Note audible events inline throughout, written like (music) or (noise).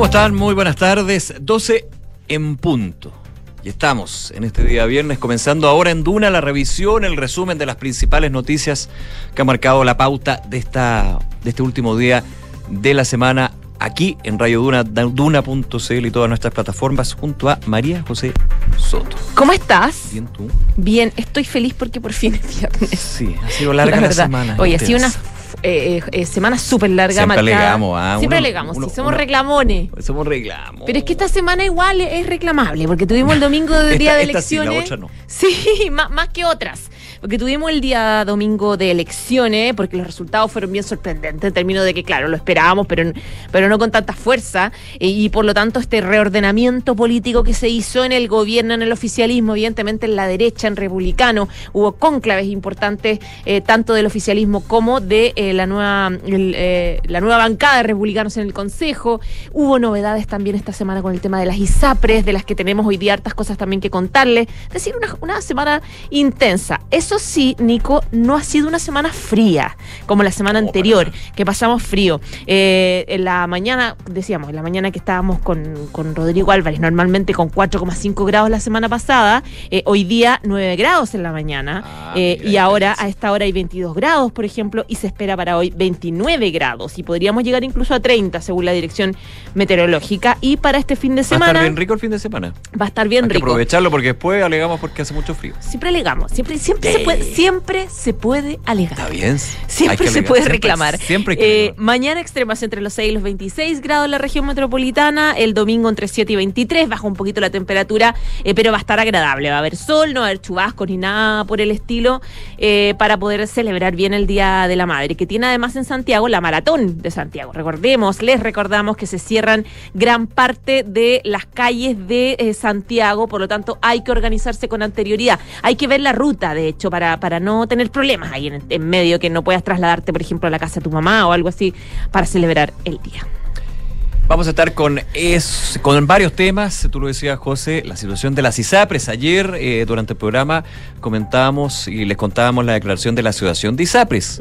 ¿Cómo están? Muy buenas tardes. 12 en punto. Y estamos en este día viernes comenzando ahora en Duna la revisión, el resumen de las principales noticias que han marcado la pauta de, esta, de este último día de la semana aquí en Radio Duna, duna.cl y todas nuestras plataformas junto a María José Soto. ¿Cómo estás? Bien tú. Bien, estoy feliz porque por fin es viernes. Sí, ha sido larga la, La semana. Oye, ha sido una. Eh, eh, semana súper larga. Siempre marcada. alegamos, ah, Siempre uno- alegamos, uno- sí, somos uno- reclamones. Somos reclamos. Pero es que esta semana igual es reclamable, porque tuvimos el domingo de Esta- día de esta sí, la elecciones. otra no. Sí, (laughs) más, más que otras. Porque tuvimos el día domingo de elecciones, porque los resultados fueron bien sorprendentes, en términos de que, claro, lo esperábamos, pero, pero no con tanta fuerza. eh, y por lo tanto, este reordenamiento político que se hizo en el gobierno, en el oficialismo, evidentemente en la derecha, en republicano, hubo cónclaves importantes, eh, tanto del oficialismo como de eh, la, nueva, eh, la nueva bancada de republicanos en el Consejo. Hubo novedades también esta semana con el tema de las ISAPRES, de las que tenemos hoy día hartas cosas también que contarles. Es decir, una, una semana intensa. Eso sí, Nico, no ha sido una semana fría, como la semana anterior, que pasamos frío. Eh, en la mañana, decíamos, en la mañana que estábamos con, con Rodrigo Álvarez, normalmente con 4,5 grados la semana pasada, eh, hoy día 9 grados en la mañana, Ah, eh, mira, y ahora a esta hora hay 22 grados, por ejemplo, y se espera para hoy 29 grados, y podríamos llegar incluso a 30 según la dirección meteorológica. Y para este fin de Va a semana estar bien rico el fin de semana. va a estar bien Hay que rico. aprovecharlo porque después alegamos porque hace mucho frío. Siempre alegamos, siempre, siempre, se Sí. puede, siempre se puede alegar. Está bien. Siempre se alegar. puede reclamar. Siempre que Eh, mañana extremas entre los 6 y los 26 grados en la región metropolitana. El domingo entre 7 y 23. Baja un poquito la temperatura, eh, pero va a estar agradable. Va a haber sol, no va a haber chubascos ni nada por el estilo eh, para poder celebrar bien el Día de la Madre, que tiene además en Santiago la Maratón de Santiago. Recordemos, les recordamos que se cierran gran parte de las calles de Santiago, por lo tanto hay que organizarse con anterioridad. Hay que ver la ruta, de hecho, para, para no tener problemas ahí en, en medio, que no puedas trasladarte, por ejemplo, a la casa de tu mamá o algo así para celebrar el día. Vamos a estar con, es, con varios temas. Tú lo decías, José, la situación de las ISAPRES. Ayer, eh, durante el programa, comentábamos y les contábamos la declaración de la Asociación de ISAPRES,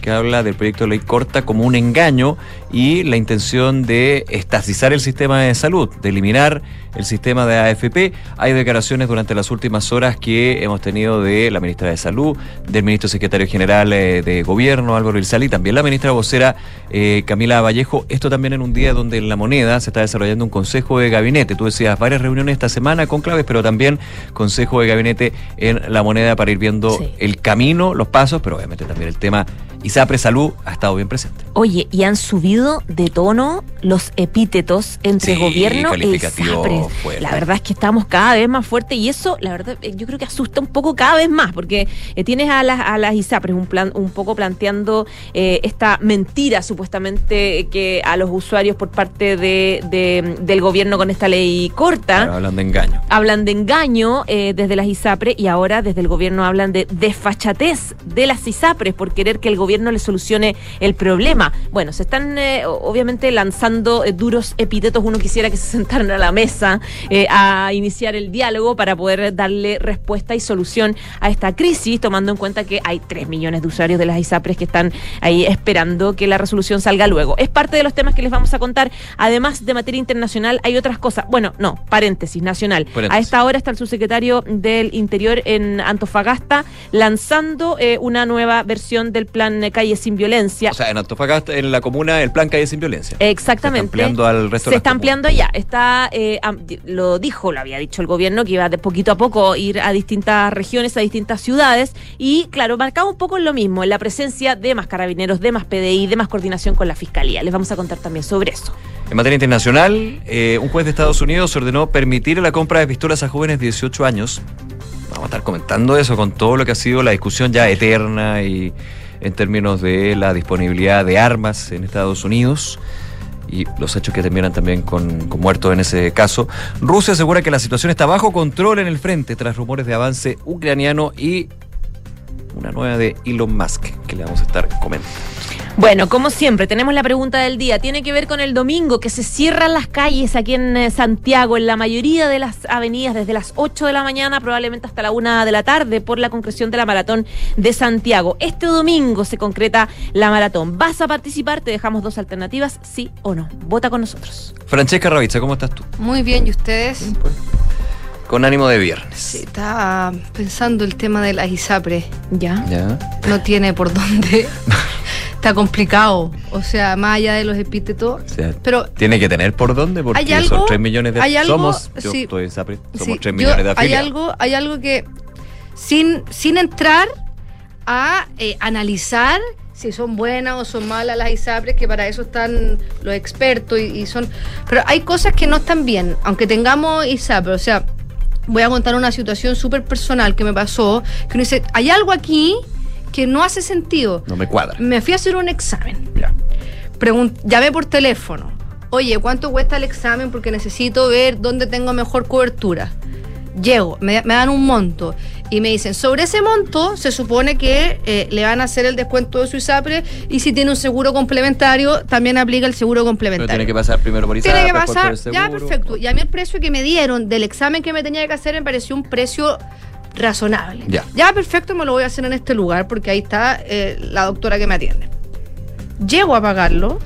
que habla del proyecto de ley corta como un engaño y la intención de estatizar el sistema de salud, de eliminar el sistema de AFP. Hay declaraciones durante las últimas horas que hemos tenido de la ministra de Salud, del ministro secretario general eh, de Gobierno, Álvaro Ilzali, también la ministra vocera eh, Camila Vallejo. Esto también en un día donde en la moneda se está desarrollando un consejo de gabinete. Tú decías varias reuniones esta semana con claves, pero también consejo de gabinete en la moneda para ir viendo Sí. el camino, los pasos, pero obviamente también el tema ISAPRE Salud ha estado bien presente. Oye, y han subido de tono los epítetos entre Sí, gobierno e fuerte. La verdad es que estamos cada vez más fuertes y eso, la verdad, eh, yo creo que asusta un poco cada vez más, porque eh, tienes a las, a las ISAPRES un, plan, un poco planteando eh, esta mentira supuestamente que a los usuarios por parte de, de- del gobierno con esta ley corta Claro, hablan de engaño. hablan de engaño eh, desde las ISAPRES y ahora desde el gobierno hablan de desfachatez de las ISAPRES por querer que el gobierno le solucione el problema. Bueno, se están eh, obviamente lanzando eh, duros epítetos. Uno quisiera que se sentaran a la mesa a iniciar el diálogo para poder darle respuesta y solución a esta crisis, tomando en cuenta que hay 3 millones de usuarios de las ISAPRES que están ahí esperando que la resolución salga luego. Es parte de los temas que les vamos a contar. Además de materia internacional, hay otras cosas. Bueno, no, paréntesis, nacional. Paréntesis. A esta hora está el subsecretario del Interior en Antofagasta lanzando eh, una nueva versión del plan Calle Sin Violencia. O sea, en Antofagasta, en la comuna, el plan Calle Sin Violencia. Exactamente. Se está ampliando al resto Se de está comunas. ampliando ya. Está, eh, lo dijo, lo había dicho el gobierno, que iba de poquito a poco ir a distintas regiones, a distintas ciudades. Y claro, marcaba un poco en lo mismo, en la presencia de más carabineros, de más PDI, de más coordinación con la fiscalía. Les vamos a contar también sobre eso. En materia internacional, eh, un juez de Estados Unidos ordenó permitir la compra de pistolas a jóvenes de 18 años. Vamos a estar comentando eso con todo lo que ha sido la discusión ya eterna y en términos de la disponibilidad de armas en Estados Unidos y los hechos que terminan también con, con muertos en ese caso. Rusia asegura que la situación está bajo control en el frente tras rumores de avance ucraniano y una nueva de Elon Musk que le vamos a estar comentando. Bueno, como siempre, tenemos la pregunta del día. Tiene que ver con el domingo, que se cierran las calles aquí en eh, Santiago, en la mayoría de las avenidas, desde las 8 de la mañana, probablemente hasta la 1 de la tarde, por la concreción de la maratón de Santiago. Este domingo se concreta la maratón. ¿Vas a participar? Te dejamos dos alternativas, sí o no. Vota con nosotros. Francesca Ravizza, ¿cómo estás tú? Muy bien, ¿y ustedes? Pues, con ánimo de viernes. Sí, estaba pensando el tema de las ISAPRE. ¿Ya? ¿Ya? No tiene por dónde. (laughs) Está complicado. O sea, más allá de los epítetos. O sea, Pero tiene que tener por dónde porque ¿Hay algo? son 3 millones de ¿Hay algo? somos yo Sí. estoy en Sapri, somos sí, 3 yo- millones de hay afiliados. algo, hay algo que sin, sin entrar a eh, analizar si son buenas o son malas las ISAPRES, que para eso están los expertos y, y son. Pero hay cosas que no están bien, aunque tengamos ISAPRE. O sea, voy a contar una situación súper personal que me pasó, que uno dice, hay algo aquí que no hace sentido. No me cuadra. Me fui a hacer un examen Ya. pregun- llamé por teléfono. Oye, ¿cuánto cuesta el examen? Porque necesito ver dónde tengo mejor cobertura. Llego, me, me dan un monto y me dicen, sobre ese monto se supone que eh, le van a hacer el descuento de su ISAPRE y si tiene un seguro complementario, también aplica el seguro Pero complementario. tiene que pasar primero por Tiene ISAPRE, que después por pasar, ya perfecto. Y a mí el precio que me dieron del examen que me tenía que hacer me pareció un precio razonable. Ya. perfecto, me lo voy a hacer en este lugar porque ahí está eh, la doctora que me atiende. Llego a pagarlo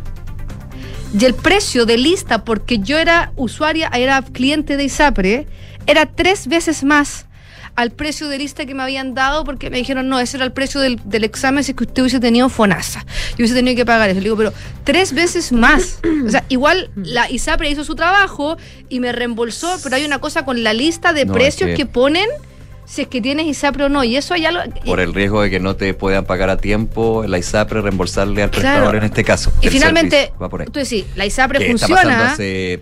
y el precio de lista, porque yo era usuaria, era cliente de ISAPRE, era tres veces más al precio de lista que me habían dado porque me dijeron, no, ese era el precio del, del examen si es que usted hubiese tenido FONASA. Yo hubiese tenido que pagar eso. Le digo, pero tres veces más. O sea, igual la ISAPRE hizo su trabajo y me reembolsó, pero hay una cosa con la lista de No, precios es que... que- ponen si es que tienes ISAPRE o no. Y eso hay algo... Por el riesgo de que no te puedan pagar a tiempo, la ISAPRE reembolsarle al Claro. prestador en este caso. y finalmente, servicio va por ahí. tú decís, la ISAPRE Que está pasando funciona... hace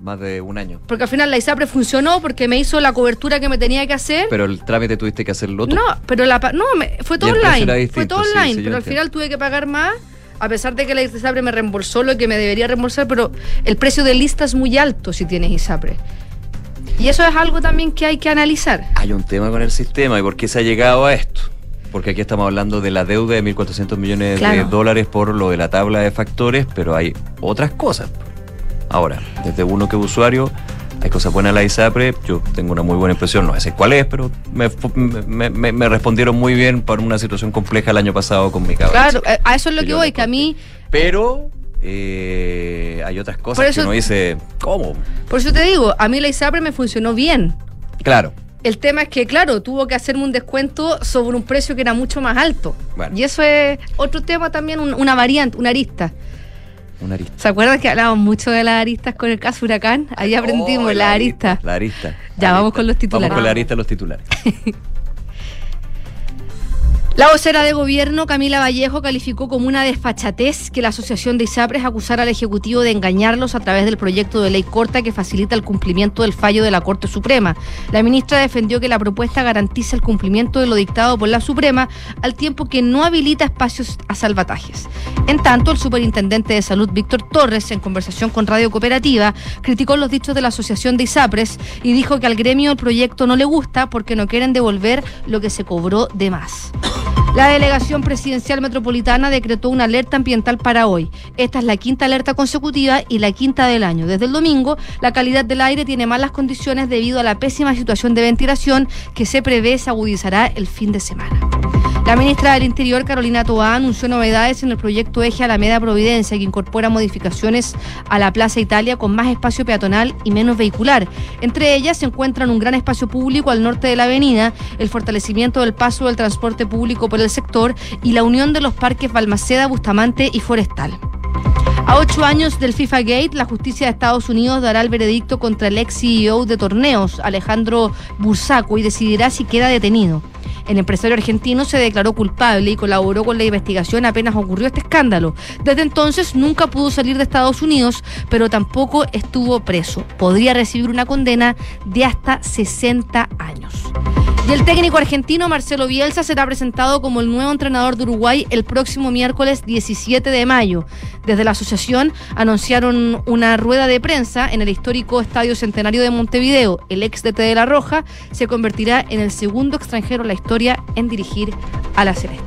más de un año. Porque al final la ISAPRE funcionó porque me hizo la cobertura que me tenía que hacer. Pero el trámite tuviste que hacerlo tú. no, pero la no, me- fue todo online. fue todo online, sí, pero al final tuve que pagar más. A pesar de que la ISAPRE me reembolsó lo que me debería reembolsar, pero el precio de lista es muy alto si tienes ISAPRE. Y eso es algo también que hay que analizar. Hay un tema con el sistema y por qué se ha llegado a esto. Porque aquí estamos hablando de la deuda de 1.400 millones Claro. de dólares por lo de la tabla de factores, pero hay otras cosas. Ahora, desde uno que es usuario, hay cosas buenas en la ISAPRE. Yo tengo una muy buena impresión, no sé cuál es, pero me, fu- me- me- me respondieron muy bien para una situación compleja el año pasado con mi cabra. Claro, a eso es lo Que voy, que a mí, Pero eh, hay otras cosas eso- que uno dice, ¿cómo? por eso te digo, a mí la ISAPRE me funcionó bien. Claro. El tema es que, claro, tuvo que hacerme un descuento sobre un precio que era mucho más alto. Bueno. Y eso es otro tema también, un- una variante, una arista. Una arista. ¿Se acuerdan que hablábamos mucho de las aristas con el caso Huracán? Ahí aprendimos Oh, la arista. La arista. Ya, La vamos arista. con los titulares. Vamos con la arista los titulares. (laughs) La vocera de gobierno, Camila Vallejo, calificó como una desfachatez que la Asociación de ISAPRES acusara al Ejecutivo de engañarlos a través del proyecto de ley corta que facilita el cumplimiento del fallo de la Corte Suprema. La ministra defendió que la propuesta garantiza el cumplimiento de lo dictado por la Suprema al tiempo que no habilita espacios a salvatajes. En tanto, el superintendente de salud, Víctor Torres, en conversación con Radio Cooperativa, criticó los dichos de la Asociación de ISAPRES y dijo que al gremio el proyecto no le gusta porque no quieren devolver lo que se cobró de más. La delegación presidencial metropolitana decretó una alerta ambiental para hoy. Esta es la quinta alerta consecutiva y la quinta del año. Desde el domingo, la calidad del aire tiene malas condiciones debido a la pésima situación de ventilación que se prevé se agudizará el fin de semana. La ministra del Interior, Carolina Toá, anunció novedades en el proyecto Eje Alameda Providencia, que incorpora modificaciones a la Plaza Italia con más espacio peatonal y menos vehicular. Entre ellas se encuentran un gran espacio público al norte de la avenida, el fortalecimiento del paso del transporte público por el sector y la unión de los parques Balmaceda, Bustamante y Forestal. A ocho años del FIFA Gate, la justicia de Estados Unidos dará el veredicto contra el ex CEO de torneos, Alejandro Bursaco, y decidirá si queda detenido. El empresario argentino se declaró culpable y colaboró con la investigación apenas ocurrió este escándalo. Desde entonces nunca pudo salir de Estados Unidos, pero tampoco estuvo preso. Podría recibir una condena de hasta 60 años. Y el técnico argentino Marcelo Bielsa será presentado como el nuevo entrenador de Uruguay el próximo miércoles 17 de mayo. Desde la asociación anunciaron una rueda de prensa en el histórico Estadio Centenario de Montevideo. El ex DT de La Roja se convertirá en el segundo extranjero en la historia en dirigir a la Celeste.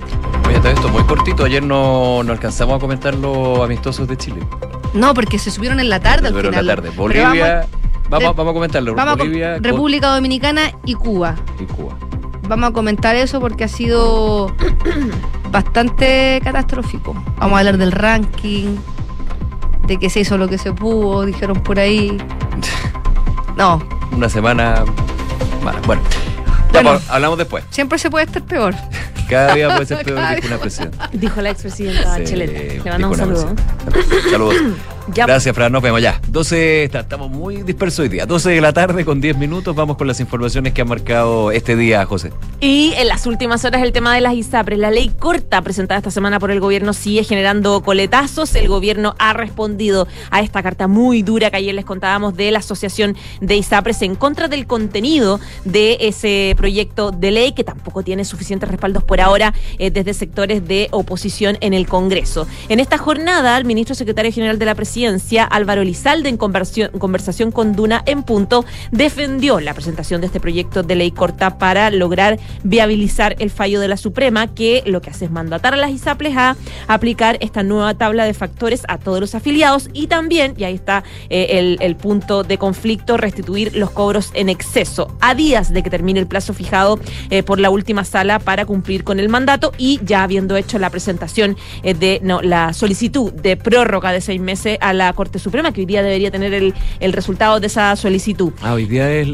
Muy todo esto muy cortito. Ayer no, no alcanzamos a comentar los amistosos de Chile. No, porque se subieron en la tarde al Pero en final. la tarde. Bolivia. Vamos, de- vamos a comentarlo. Vamos a com- Bolivia con- República Dominicana y Cuba. y Cuba. Vamos a comentar eso porque ha sido (clears throat) bastante catastrófico. Vamos a hablar del ranking, de que se hizo lo que se pudo, dijeron por ahí. (laughs) No, Una semana mala. Bueno, ya, Bueno. hablamos después. siempre se puede estar peor. Cada día puede (laughs) ser peor que una presión. Dijo la expresidenta Sí, chilena. Le mando un saludo. Saludos. Ya, Gracias, Fran. Nos vemos ya. 12, está- estamos muy dispersos hoy día. 12 de la tarde con 10 minutos. Vamos con las informaciones que ha marcado este día, José. Y en las últimas horas el tema de las ISAPRES. La ley corta presentada esta semana por el gobierno sigue generando coletazos. El gobierno ha respondido a esta carta muy dura que ayer les contábamos de la Asociación de ISAPRES en contra del contenido de ese proyecto de ley que tampoco tiene suficientes respaldos por ahora eh, desde sectores de oposición en el Congreso. En esta jornada, el ministro secretario general de la presidencia, Álvaro Elizalde, en conversación con Duna en punto, defendió la presentación de este proyecto de ley corta para lograr viabilizar el fallo de la Suprema, que lo que hace es mandatar a las ISAPRES a aplicar esta nueva tabla de factores a todos los afiliados y también, y ahí está eh, el, punto de conflicto, restituir los cobros en exceso a días de que termine el plazo fijado eh, por la última sala para cumplir con el mandato y ya habiendo hecho la presentación eh, de la solicitud de prórroga de seis meses a la Corte Suprema, que hoy día debería tener el, el resultado de esa solicitud. Ah, hoy día es,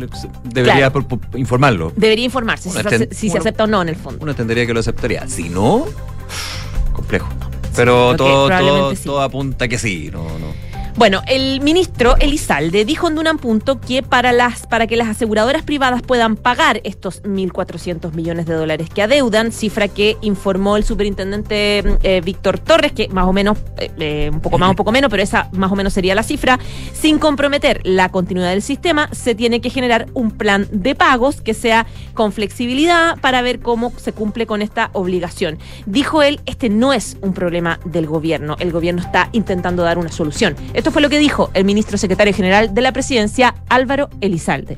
debería Claro. por- por informarlo. Debería informarse si, Bueno, se, si se acepta o no en el fondo. Uno entendería que lo aceptaría. Si no, complejo. Pero todo, todo, sí. todo apunta que sí. No, no. Bueno, el ministro Elizalde dijo en Dunan Punto que para, las, para que las aseguradoras privadas puedan pagar estos 1.400 millones de dólares que adeudan, cifra que informó el superintendente eh, Víctor Torres, que más o menos, eh, eh, un poco más, un poco menos, pero esa más o menos sería la cifra, sin comprometer la continuidad del sistema, se tiene que generar un plan de pagos que sea con flexibilidad para ver cómo se cumple con esta obligación. Dijo él, este no es un problema del gobierno, el gobierno está intentando dar una solución. Fue lo que dijo el ministro secretario general de la presidencia, Álvaro Elizalde.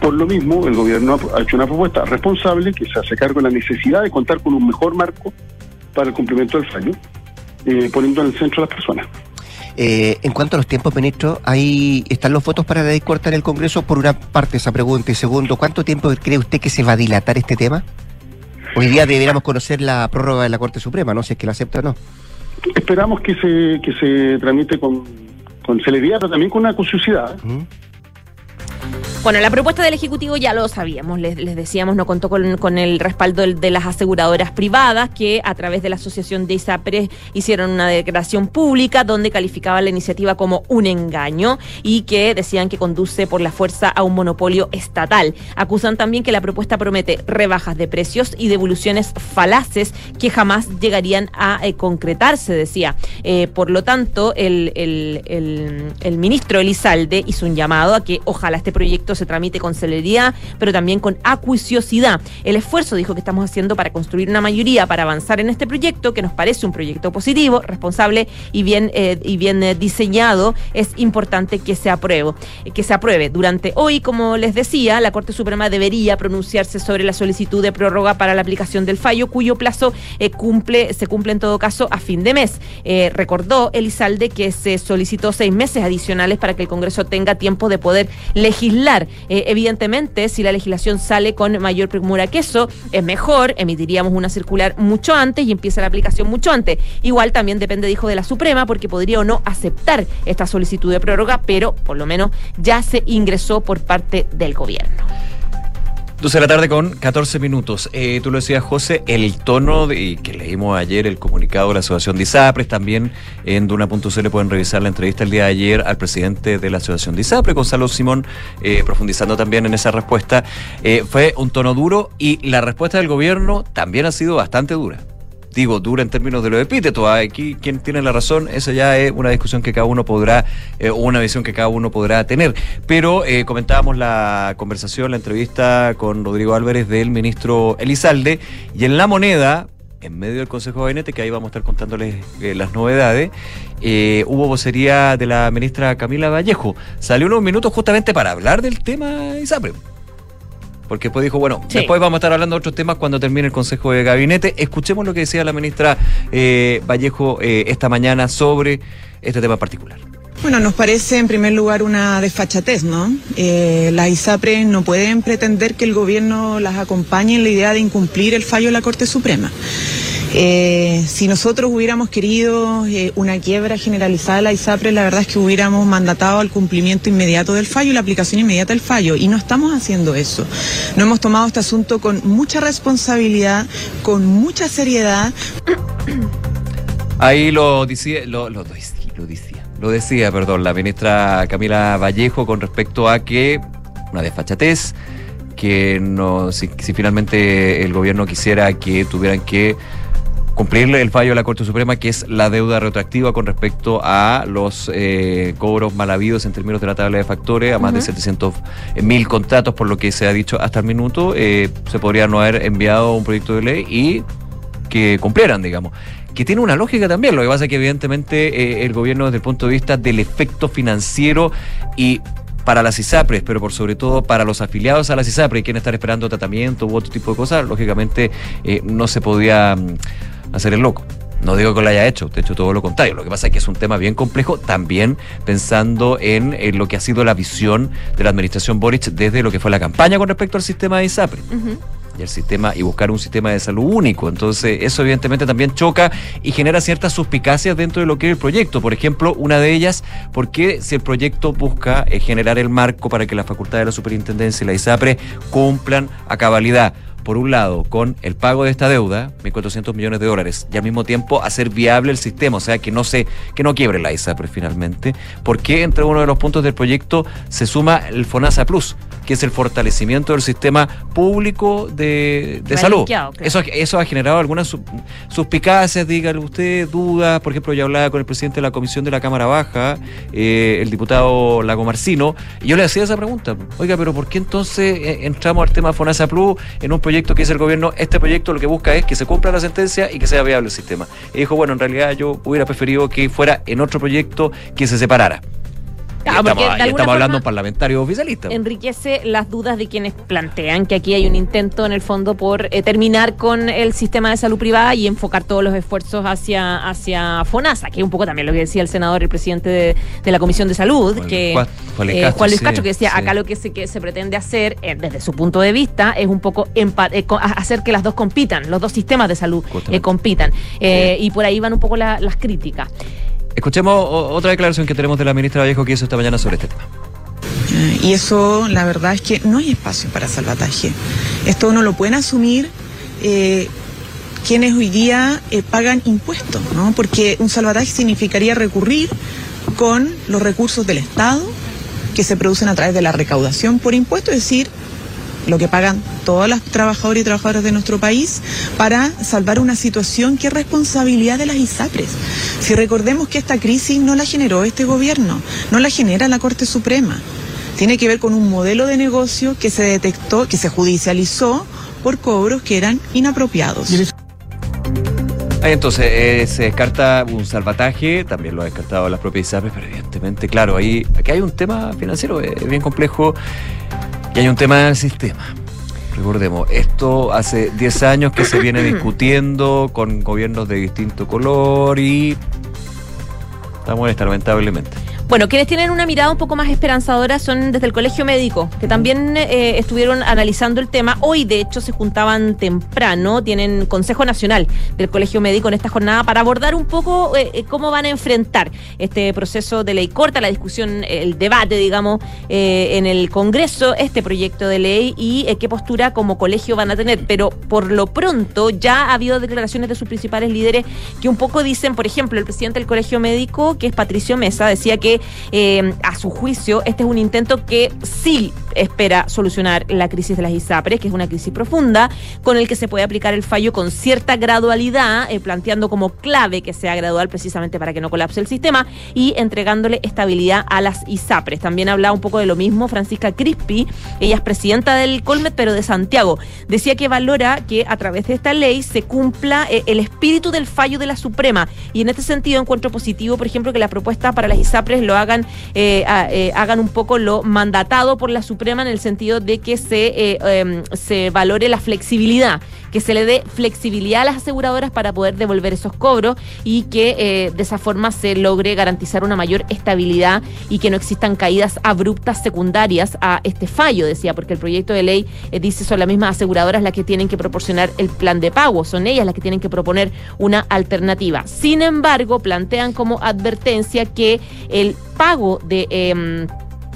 Por lo mismo, el gobierno ha hecho una propuesta responsable que se hace cargo de la necesidad de contar con un mejor marco para el cumplimiento del fallo, eh, poniendo en el centro a las personas. Eh, en cuanto a los tiempos, ministro, ahí están los votos para la ley corta en el Congreso. Por una parte, esa pregunta. Y segundo, ¿cuánto tiempo cree usted que se va a dilatar este tema? Hoy día deberíamos conocer la prórroga de la Corte Suprema, no sé si es que la acepta o no. Esperamos que se, que se tramite con, con celeridad, pero también con una curiosidad. Bueno, la propuesta del Ejecutivo ya lo sabíamos, les, les decíamos, no contó con, con el respaldo de las aseguradoras privadas que a través de la Asociación de ISAPRES hicieron una declaración pública donde calificaban la iniciativa como un engaño y que decían que conduce por la fuerza a un monopolio estatal. Acusan también que la propuesta promete rebajas de precios y devoluciones falaces que jamás llegarían a eh, concretarse, decía. Eh, por lo tanto, el- el- el ministro Elizalde hizo un llamado a que ojalá este proyecto se tramite con celeridad, pero también con acuiciosidad. El esfuerzo, dijo, que estamos haciendo para construir una mayoría para avanzar en este proyecto, que nos parece un proyecto positivo, responsable y bien, eh, y bien eh, diseñado, es importante que se apruebe. Que se apruebe. Durante hoy, como les decía, la Corte Suprema debería pronunciarse sobre la solicitud de prórroga para la aplicación del fallo, cuyo plazo eh, cumple, se cumple en todo caso a fin de mes. Recordó Elizalde que se solicitó seis meses adicionales para que el Congreso tenga tiempo de poder legislar. Eh, evidentemente, si la legislación sale con mayor premura que eso, es mejor, emitiríamos una circular mucho antes y empieza la aplicación mucho antes. Igual también depende, dijo, de la Suprema, porque podría o no aceptar esta solicitud de prórroga, pero por lo menos ya se ingresó por parte del gobierno. 12 de la tarde con 14 minutos. Eh, tú lo decías, José, el tono de, que leímos ayer, el comunicado de la Asociación de ISAPRES, también en Duna.cl pueden revisar la entrevista el día de ayer al presidente de la Asociación de ISAPRES, Gonzalo Simón, eh, profundizando también en esa respuesta. Eh, fue un tono duro y la respuesta del gobierno también ha sido bastante dura. Digo, dura en términos de los epítetos. Aquí quien tiene la razón, esa ya es una discusión que cada uno podrá, eh, una visión que cada uno podrá tener. Pero eh, comentábamos la conversación, la entrevista con Rodrigo Álvarez del ministro Elizalde, y en la moneda, en medio del Consejo de Gabinete, que ahí vamos a estar contándoles eh, las novedades, hubo vocería de la ministra Camila Vallejo. Salió unos minutos justamente para hablar del tema ISAPRE. Porque después dijo, bueno, Sí. después vamos a estar hablando de otros temas cuando termine el Consejo de Gabinete. Escuchemos lo que decía la ministra eh, Vallejo eh, esta mañana sobre este tema particular. Bueno, nos parece en primer lugar una desfachatez, ¿no? Eh, las ISAPRES no pueden pretender que el gobierno las acompañe en la idea de incumplir el fallo de la Corte Suprema. Eh, si nosotros hubiéramos querido eh, una quiebra generalizada de la ISAPRES, la verdad es que hubiéramos mandatado al cumplimiento inmediato del fallo y la aplicación inmediata del fallo. Y no estamos haciendo eso. No hemos tomado este asunto con mucha responsabilidad, con mucha seriedad, Ahí lo decía, lo, decía, lo decía, perdón, la ministra Camila Vallejo con respecto a que una desfachatez, que no, si finalmente el gobierno quisiera que tuvieran que cumplirle el fallo de la Corte Suprema, que es la deuda retroactiva con respecto a los eh, cobros mal habidos en términos de la tabla de factores, a más de 700 mil contratos, por lo que se ha dicho hasta el minuto, eh, se podría no haber enviado un proyecto de ley y que cumplieran, digamos. Que tiene una lógica también, lo que pasa es que evidentemente eh, el gobierno desde el punto de vista del efecto financiero y para las ISAPRES, pero por sobre todo para los afiliados a las ISAPRES, quienes están esperando tratamiento u otro tipo de cosas, lógicamente eh, no se podía mm, hacer el loco. No digo que lo haya hecho, de hecho todo lo contrario. Lo que pasa es que es un tema bien complejo, también pensando en, en lo que ha sido la visión de la administración Boric desde lo que fue la campaña con respecto al sistema de ISAPRE y el sistema y buscar un sistema de salud único. Entonces, eso evidentemente también choca y genera ciertas suspicacias dentro de lo que es el proyecto. Por ejemplo, una de ellas, porque si el proyecto busca eh, generar el marco para que la Facultad de la Superintendencia y la ISAPRE cumplan a cabalidad por un lado, con el pago de esta deuda, 1.400 millones de dólares, y al mismo tiempo hacer viable el sistema, o sea, que no se, que no quiebre la ISAPRE finalmente, porque entre uno de los puntos del proyecto se suma el FONASA Plus, que es el fortalecimiento del sistema público de, de salud. claro. Eso, eso ha generado algunas su- suspicacias, dígale usted, dudas. Por ejemplo, yo hablaba con el presidente de la Comisión de la Cámara Baja, eh, el diputado Lago Marcino, y yo le hacía esa pregunta. Oiga, pero ¿por qué entonces eh, entramos al tema FONASA Plus en un proyecto que es el gobierno? Este proyecto lo que busca es que se cumpla la sentencia y que sea viable el sistema. Y dijo, bueno, en realidad yo hubiera preferido que fuera en otro proyecto que se separara. Ah, porque estamos, de y alguna estamos hablando de forma un parlamentario oficialista. enriquece las dudas de quienes plantean que aquí hay un intento en el fondo por eh, terminar con el sistema de salud privada y enfocar todos los esfuerzos hacia, hacia FONASA, que es un poco también lo que decía el senador, el presidente de, de la Comisión de Salud, Juan que Juan Luis eh, Castro, Juan Luis sí, Castro, que decía, sí. acá lo que se, que se pretende hacer, eh, desde su punto de vista, es un poco hacer que las dos compitan, los dos sistemas de salud compitan. Y por ahí van un poco la- las críticas. Escuchemos otra declaración que tenemos de la ministra Vallejo que hizo esta mañana sobre este tema. Y eso, la verdad es que no hay espacio para salvataje. Esto no lo pueden asumir eh, quienes hoy día eh, pagan impuestos, ¿no? Porque un salvataje significaría recurrir con los recursos del Estado que se producen a través de la recaudación por impuestos, es decir, lo que pagan todas las trabajadoras y trabajadoras de nuestro país para salvar una situación que es responsabilidad de las ISAPRES. Si recordemos que esta crisis no la generó este gobierno, no la genera la Corte Suprema. Tiene que ver con un modelo de negocio que se detectó, que se judicializó por cobros que eran inapropiados. Entonces eh, se descarta un salvataje, también lo ha descartado las propias ISAPRES, pero evidentemente, claro, ahí aquí hay un tema financiero eh, bien complejo y hay un tema del sistema. Recordemos, esto hace 10 años que se viene (clears throat) discutiendo con gobiernos de distinto color y estamos en esta, lamentablemente. Bueno, quienes tienen una mirada un poco más esperanzadora son desde el Colegio Médico, que también eh, estuvieron analizando el tema. Hoy, de hecho, se juntaban temprano, tienen Consejo Nacional del Colegio Médico en esta jornada para abordar un poco eh, eh, cómo van a enfrentar este proceso de ley corta, la discusión, el debate, digamos, eh, en el Congreso, este proyecto de ley y eh, qué postura como colegio van a tener. Pero por lo pronto ya ha habido declaraciones de sus principales líderes que un poco dicen, por ejemplo, el presidente del Colegio Médico, que es Patricio Mesa, decía que eh, a su juicio este es un intento que sí espera solucionar la crisis de las ISAPRES, que es una crisis profunda, con el que se puede aplicar el fallo con cierta gradualidad, eh, planteando como clave que sea gradual precisamente para que no colapse el sistema y entregándole estabilidad a las ISAPRES. También hablaba un poco de lo mismo Francisca Crispi, ella es presidenta del Colmet, pero de Santiago. Decía que valora que a través de esta ley se cumpla eh, el espíritu del fallo de la Suprema y en este sentido encuentro positivo, por ejemplo, que la propuesta para las ISAPRES lo hagan, eh, hagan un poco lo mandatado por la Suprema En el sentido de que se, eh, em, se valore la flexibilidad, que se le dé flexibilidad a las aseguradoras para poder devolver esos cobros y que eh, de esa forma se logre garantizar una mayor estabilidad y que no existan caídas abruptas secundarias a este fallo, decía, porque el proyecto de ley eh, dice son las mismas aseguradoras las que tienen que proporcionar el plan de pago, son ellas las que tienen que proponer una alternativa. Sin embargo, plantean como advertencia que el pago de... em,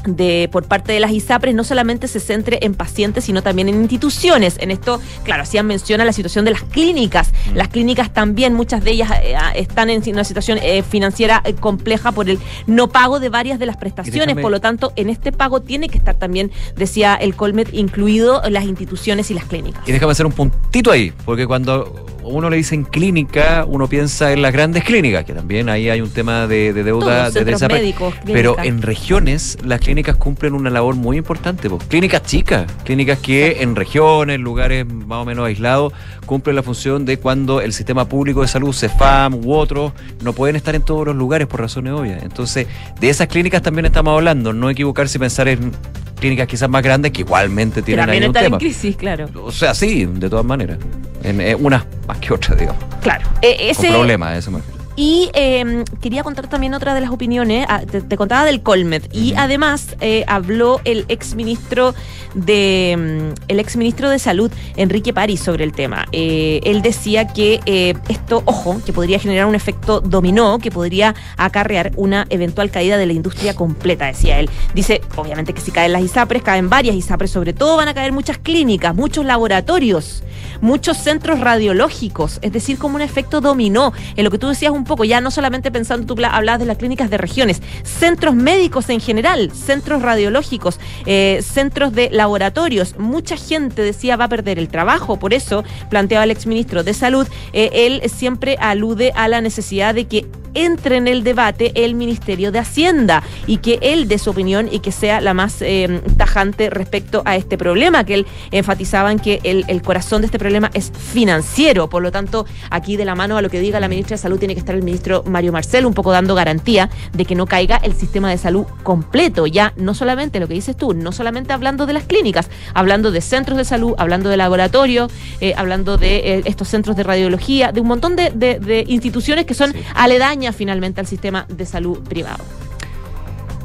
de por parte de las ISAPRES no solamente se centre en pacientes, sino también en instituciones. En esto, claro, hacían mención a la situación de las clínicas. Mm. Las clínicas también, muchas de ellas eh, ah, están en una situación eh, financiera eh, compleja por el no pago de varias de las prestaciones. déjame- Por lo tanto, en este pago tiene que estar también, decía el Colmet, incluido las instituciones y las clínicas. Y déjame hacer un puntito ahí, porque cuando uno le dicen clínica, uno piensa en las grandes clínicas, que también ahí hay un tema de, de deuda de desapare- médicos, Pero en regiones las clínicas cumplen una labor muy importante. pues. Clínicas chicas, clínicas que en regiones, lugares más o menos aislados, cumplen la función de cuando el sistema público de salud, CEFAM u otros, no pueden estar en todos los lugares por razones obvias. Entonces, de esas clínicas también estamos hablando, no equivocarse y pensar en clínicas quizás más grandes que igualmente tienen ahí un están en tema. crisis, claro. O sea, sí, de todas maneras. En, eh, unas más que otras, digamos. Claro. Eh, Con ese, problemas, a eso me refiero. Y eh, quería contar también otra de las opiniones, ah, te, te contaba del Colmet, y además eh, habló el exministro de mm, el exministro de Salud, Enrique París, sobre el tema. Eh, él decía que eh, esto, ojo, que podría generar un efecto dominó, que podría acarrear una eventual caída de la industria completa, decía él. Dice, obviamente que si caen las ISAPRES, caen varias ISAPRES, sobre todo van a caer muchas clínicas, muchos laboratorios, muchos centros radiológicos, es decir, como un efecto dominó. En lo que tú decías un poco, ya no solamente pensando, tú hablabas de las clínicas de regiones, centros médicos en general, centros radiológicos, eh, centros de laboratorios. Mucha gente decía va a perder el trabajo, por eso planteaba el exministro de Salud, eh, él siempre alude a la necesidad de que entre en el debate el Ministerio de Hacienda y que él dé su opinión y que sea la más eh, tajante respecto a este problema, que él enfatizaba en que el, el corazón de este problema es financiero. Por lo tanto, aquí de la mano a lo que diga la ministra de Salud tiene que estar el ministro Mario Marcel, un poco dando garantía de que no caiga el sistema de salud completo. Ya no solamente lo que dices tú, no solamente hablando de las clínicas, hablando de centros de salud, hablando de laboratorios, eh, hablando de eh, estos centros de radiología, de un montón de, de- de instituciones que son Sí. aledañas finalmente al sistema de salud privado.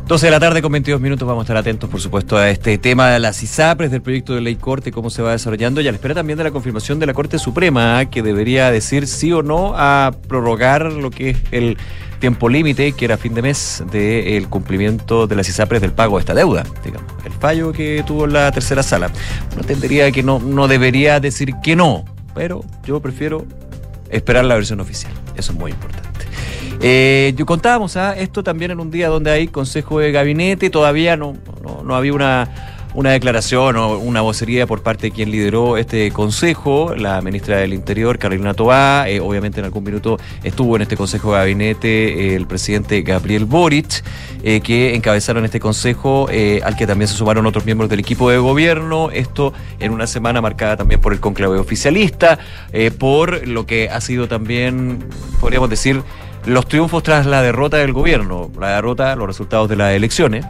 12 de la tarde con 22 minutos vamos a estar atentos, por supuesto, a este tema de las ISAPRES, del proyecto de ley Corte, cómo se va desarrollando y a la espera también de la confirmación de la Corte Suprema, que debería decir sí o no a prorrogar lo que es el tiempo límite, que era fin de mes, del cumplimiento de las ISAPRES del pago de esta deuda, digamos. El fallo que tuvo la tercera sala. Uno entendería que no, no debería decir que no, pero yo prefiero esperar la versión oficial. Eso es muy importante. Eh, contábamos a esto también en un día donde hay consejo de gabinete, todavía no, no, no había una, una declaración o una vocería por parte de quien lideró este consejo, la ministra del Interior, Carolina Tobá, eh, obviamente en algún minuto estuvo en este consejo de gabinete eh, el presidente Gabriel Boric, eh, que encabezaron este consejo, al que también se sumaron otros miembros del equipo de gobierno, esto en una semana marcada también por el conclave oficialista, por lo que ha sido también, podríamos decir, los triunfos tras la derrota del gobierno, la derrota, los resultados de las elecciones,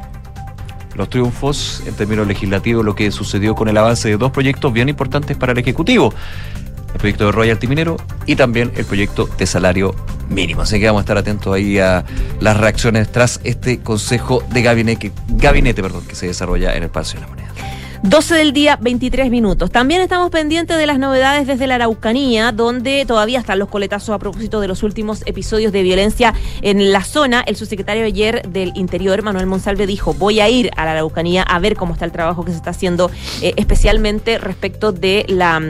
los triunfos en términos legislativos, lo que sucedió con el avance de dos proyectos bien importantes para el Ejecutivo, el proyecto de royalty minero y también el proyecto de salario mínimo. Así que vamos a estar atentos ahí a las reacciones tras este consejo de gabinete, gabinete perdón, que se desarrolla en el Palacio de la Moneda. 12 del día, 23 minutos. También estamos pendientes de las novedades desde la Araucanía, donde todavía están los coletazos a propósito de los últimos episodios de violencia en la zona. El subsecretario ayer del Interior, Manuel Monsalve, dijo, voy a ir a la Araucanía a ver cómo está el trabajo que se está haciendo, eh, especialmente respecto de la,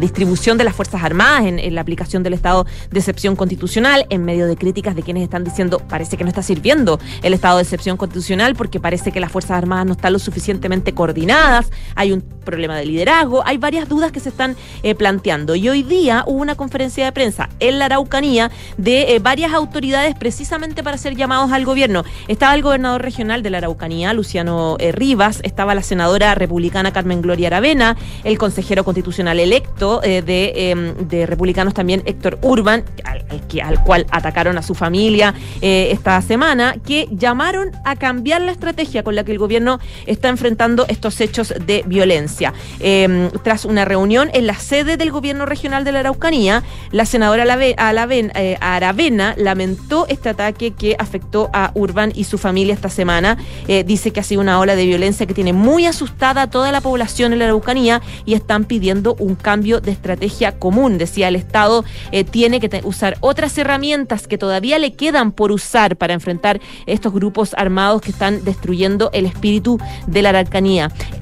distribución de las Fuerzas Armadas en, en la aplicación del estado de excepción constitucional, en medio de críticas de quienes están diciendo, parece que no está sirviendo el estado de excepción constitucional porque parece que las Fuerzas Armadas no están lo suficientemente coordinadas, hay un problema de liderazgo, hay varias dudas que se están eh, planteando. Y hoy día hubo una conferencia de prensa en la Araucanía de eh, varias autoridades precisamente para ser llamados al gobierno. Estaba el gobernador regional de la Araucanía, Luciano eh, Rivas, estaba la senadora republicana Carmen Gloria Aravena, el consejero constitucional electo de, em, de, republicanos también Héctor Urban, al, al, cual atacaron a su familia esta semana, que llamaron a cambiar la estrategia con la que el gobierno está enfrentando estos hechos de violencia. Em, tras una reunión en la sede del gobierno regional de la Araucanía, la senadora eh, Aravena lamentó este ataque que afectó a Urban y su familia esta semana. Eh, dice que ha sido una ola de violencia que tiene muy asustada a toda la población en la Araucanía y están pidiendo un cambio de estrategia común. Decía, el Estado eh, tiene que usar otras herramientas que todavía le quedan por usar para enfrentar estos grupos armados que están destruyendo el espíritu de la Araucanía.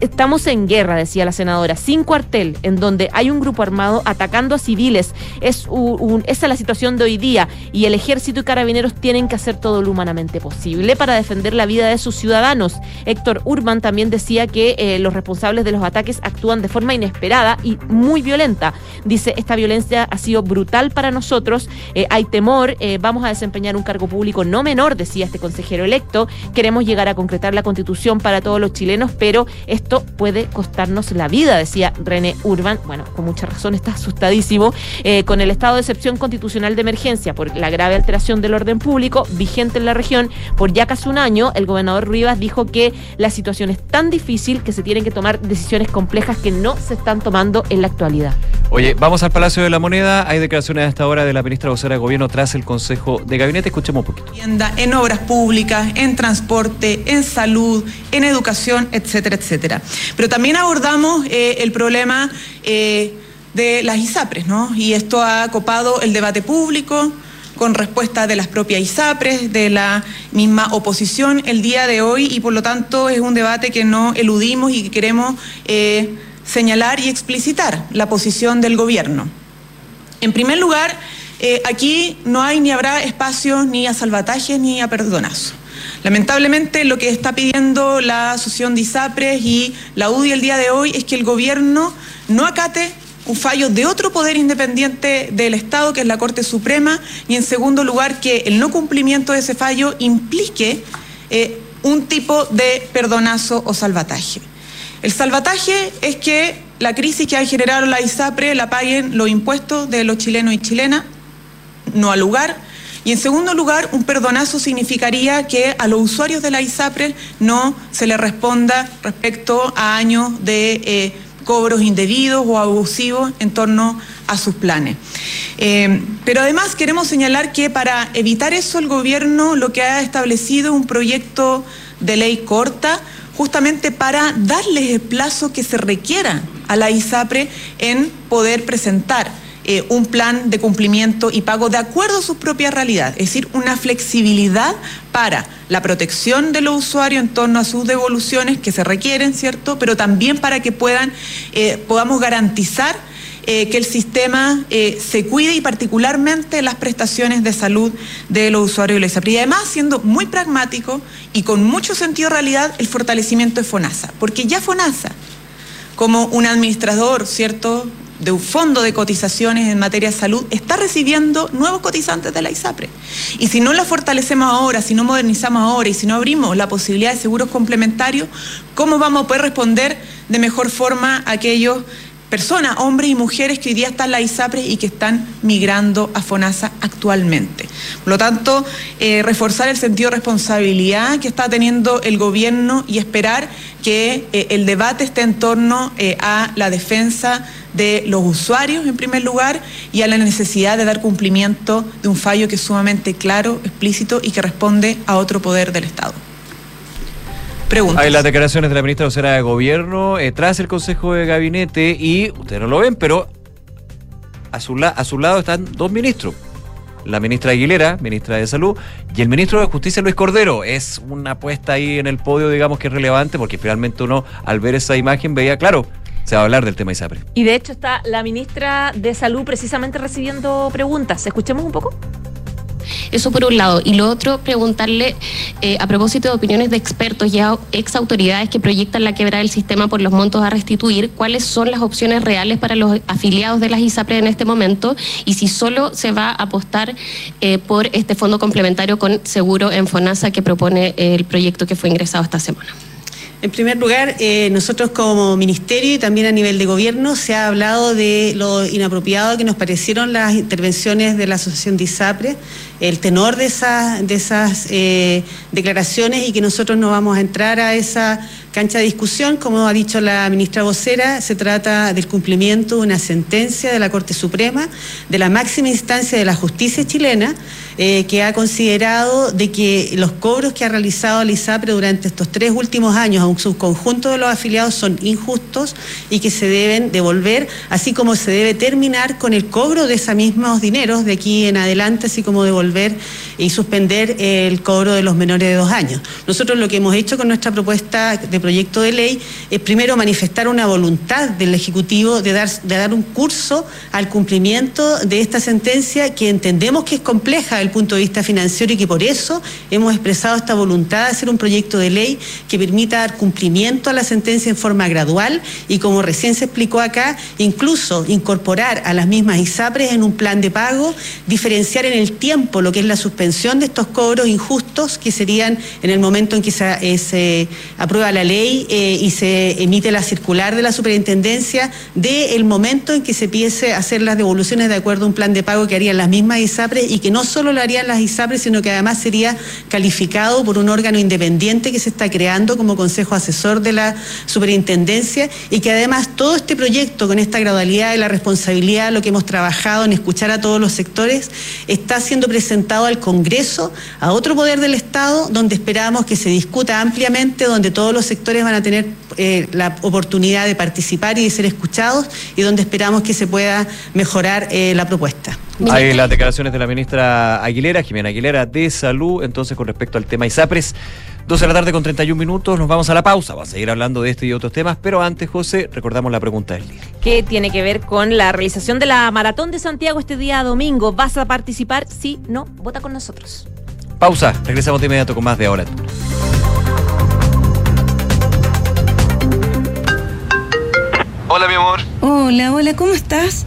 Estamos en guerra, decía la senadora, sin cuartel, en donde hay un grupo armado atacando a civiles. Es esa es la situación de hoy día y el ejército y carabineros tienen que hacer todo lo humanamente posible para defender la vida de sus ciudadanos. Héctor Urban también decía que eh, los responsables de los ataques actúan de forma inesperada y muy violenta. Dice, esta violencia ha sido brutal para nosotros, eh, hay temor, eh, vamos a desempeñar un cargo público no menor, decía este consejero electo, queremos llegar a concretar la constitución para todos los chilenos, pero esto puede costarnos la vida, decía René Urban. Bueno, con mucha razón está asustadísimo eh, con el estado de excepción constitucional de emergencia por la grave alteración del orden público vigente en la región por ya casi un año. El gobernador Rivas dijo que la situación es tan difícil que se tienen que tomar decisiones complejas que no se están tomando en la actualidad. Oye, vamos al Palacio de la Moneda. Hay declaraciones a esta hora de la ministra vocera de Gobierno tras el Consejo de Gabinete. Escuchemos un poquito. En obras públicas, en transporte, en salud, en educación, etcétera, etcétera. Pero también abordamos eh, el problema eh, de las ISAPRES, ¿no? Y esto ha copado el debate público con respuesta de las propias ISAPRES, de la misma oposición el día de hoy y por lo tanto es un debate que no eludimos y que queremos eh, señalar y explicitar la posición del gobierno. En primer lugar, aquí no hay ni habrá espacio ni a salvatajes ni a perdonazo. Lamentablemente lo que está pidiendo la Asociación de ISAPRES y la UDI el día de hoy es que el gobierno no acate un fallo de otro poder independiente del Estado, que es la Corte Suprema, y en segundo lugar que el no cumplimiento de ese fallo implique eh, un tipo de perdonazo o salvataje. El salvataje es que la crisis que ha generado la ISAPRE la paguen los impuestos de los chilenos y chilenas, no al lugar y en segundo lugar, un perdonazo significaría que a los usuarios de la ISAPRE no se le responda respecto a años de eh, cobros indebidos o abusivos en torno a sus planes. Eh, pero además queremos señalar que para evitar eso el gobierno lo que ha establecido es un proyecto de ley corta justamente para darles el plazo que se requiera a la ISAPRE en poder presentar eh, un plan de cumplimiento y pago de acuerdo a su propia realidad, es decir, una flexibilidad para la protección de los usuarios en torno a sus devoluciones que se requieren, ¿cierto? Pero también para que puedan, eh, podamos garantizar eh, que el sistema se cuide y particularmente las prestaciones de salud de los usuarios de la ISAPRI. Y además, siendo muy pragmático y con mucho sentido de realidad, el fortalecimiento de FONASA, porque ya FONASA, como un administrador, ¿cierto?, de un fondo de cotizaciones en materia de salud está recibiendo nuevos cotizantes de la ISAPRE. Y si no la fortalecemos ahora, si no modernizamos ahora y si no abrimos la posibilidad de seguros complementarios, ¿cómo vamos a poder responder de mejor forma a aquellos personas, hombres y mujeres que hoy día están en la ISAPRE y que están migrando a FONASA actualmente. Por lo tanto, eh, reforzar el sentido de responsabilidad que está teniendo el gobierno y esperar que eh, el debate esté en torno eh, a la defensa de los usuarios en primer lugar y a la necesidad de dar cumplimiento de un fallo que es sumamente claro, explícito y que responde a otro poder del Estado. Hay las declaraciones de la ministra vocera de Gobierno eh, tras el Consejo de Gabinete y ustedes no lo ven, pero a su, a su lado están dos ministros. La ministra Aguilera, ministra de Salud, y el ministro de Justicia, Luis Cordero. Es una apuesta ahí en el podio, digamos, que es relevante, porque finalmente uno, al ver esa imagen, veía, claro, se va a hablar del tema ISAPRE. Y de hecho está la ministra de Salud precisamente recibiendo preguntas. ¿Escuchemos un poco? Eso por un lado. Y lo otro, preguntarle eh, a propósito de opiniones de expertos y ex autoridades que proyectan la quebra del sistema por los montos a restituir, cuáles son las opciones reales para los afiliados de las ISAPRE en este momento y si solo se va a apostar eh, por este fondo complementario con seguro en FONASA que propone el proyecto que fue ingresado esta semana. En primer lugar, eh, nosotros como ministerio y también a nivel de gobierno se ha hablado de lo inapropiado que nos parecieron las intervenciones de la Asociación de ISAPRE, el tenor de esas, de esas eh, declaraciones y que nosotros no vamos a entrar a esa cancha de discusión. Como ha dicho la ministra vocera, se trata del cumplimiento de una sentencia de la Corte Suprema, de la máxima instancia de la justicia chilena, eh, que ha considerado de que los cobros que ha realizado el ISAPRE durante estos tres últimos años a un subconjunto de los afiliados son injustos y que se deben devolver, así como se debe terminar con el cobro de esos mismos dineros de aquí en adelante, así como devolver y suspender el cobro de los menores de dos años. Nosotros lo que hemos hecho con nuestra propuesta de proyecto de ley es primero manifestar una voluntad del Ejecutivo de dar, de dar un curso al cumplimiento de esta sentencia que entendemos que es compleja punto de vista financiero y que por eso hemos expresado esta voluntad de hacer un proyecto de ley que permita dar cumplimiento a la sentencia en forma gradual y como recién se explicó acá, incluso incorporar a las mismas ISAPRES en un plan de pago, diferenciar en el tiempo lo que es la suspensión de estos cobros injustos que serían en el momento en que se, eh, aprueba la ley eh, y se emite la circular de la superintendencia, del momento en que se empiece a hacer las devoluciones de acuerdo a un plan de pago que harían las mismas ISAPRES y que no solo lo harían las ISAPRES, sino que además sería calificado por un órgano independiente que se está creando como Consejo Asesor de la Superintendencia y que además todo este proyecto con esta gradualidad y la responsabilidad, lo que hemos trabajado en escuchar a todos los sectores, está siendo presentado al Congreso, a otro poder del Estado, donde esperamos que se discuta ampliamente, donde todos los sectores van a tener eh, la oportunidad de participar y de ser escuchados y donde esperamos que se pueda mejorar eh, la propuesta. Hay las declaraciones de la ministra Aguilera, Jimena Aguilera, de Salud, entonces con respecto al tema ISAPRES. 12 de la tarde con 31 minutos, nos vamos a la pausa, vamos a seguir hablando de este y otros temas, pero antes, José, recordamos la pregunta del día. ¿Qué tiene que ver con la realización de la Maratón de Santiago este día domingo? ¿Vas a participar? Sí, no, vota con nosotros. Pausa, regresamos de inmediato con más de ahora. Hola, mi amor. Hola, hola, ¿cómo estás?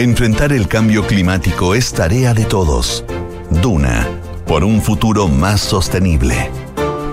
Enfrentar el cambio climático es tarea de todos. Duna, por un futuro más sostenible.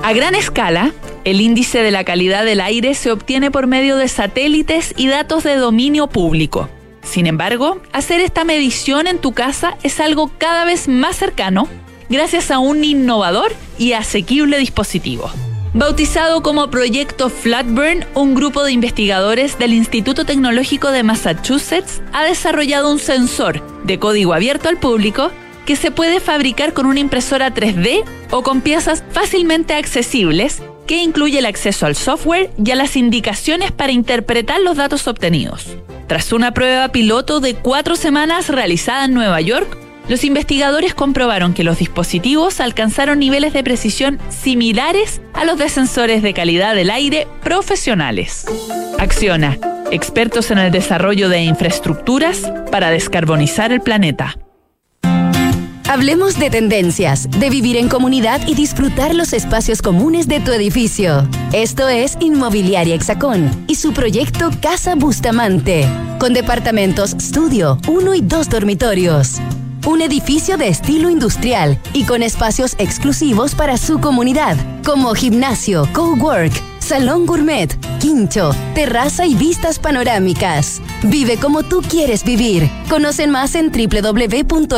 A gran escala, el índice de la calidad del aire se obtiene por medio de satélites y datos de dominio público. Sin embargo, hacer esta medición en tu casa es algo cada vez más cercano gracias a un innovador y asequible dispositivo. Bautizado como Proyecto Flatburn, un grupo de investigadores del Instituto Tecnológico de Massachusetts ha desarrollado un sensor de código abierto al público que se puede fabricar con una impresora 3D o con piezas fácilmente accesibles que incluye el acceso al software y a las indicaciones para interpretar los datos obtenidos. Tras una prueba piloto de cuatro semanas realizada en Nueva York, los investigadores comprobaron que los dispositivos alcanzaron niveles de precisión similares a los de sensores de calidad del aire profesionales. Acciona, expertos en el desarrollo de infraestructuras para descarbonizar el planeta. Hablemos de tendencias, de vivir en comunidad y disfrutar los espacios comunes de tu edificio. Esto es Inmobiliaria Hexacón y su proyecto Casa Bustamante, con departamentos estudio, uno y dos dormitorios un edificio de estilo industrial y con espacios exclusivos para su comunidad, como gimnasio, cowork, salón gourmet, quincho, terraza y vistas panorámicas. Vive como tú quieres vivir. Conocen más en www.exacon.cl.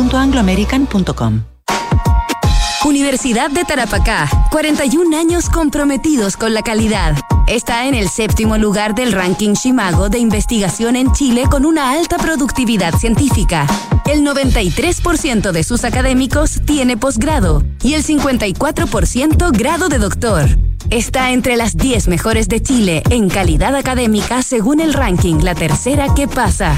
chile.angloamerican.com. Universidad de Tarapacá, 41 años comprometidos con la calidad. Está en el séptimo lugar del ranking Shimago de investigación en Chile con una alta productividad científica. El 93% de sus académicos tiene posgrado y el 54% grado de doctor. Está entre las 10 mejores de Chile en calidad académica según el ranking La Tercera que pasa.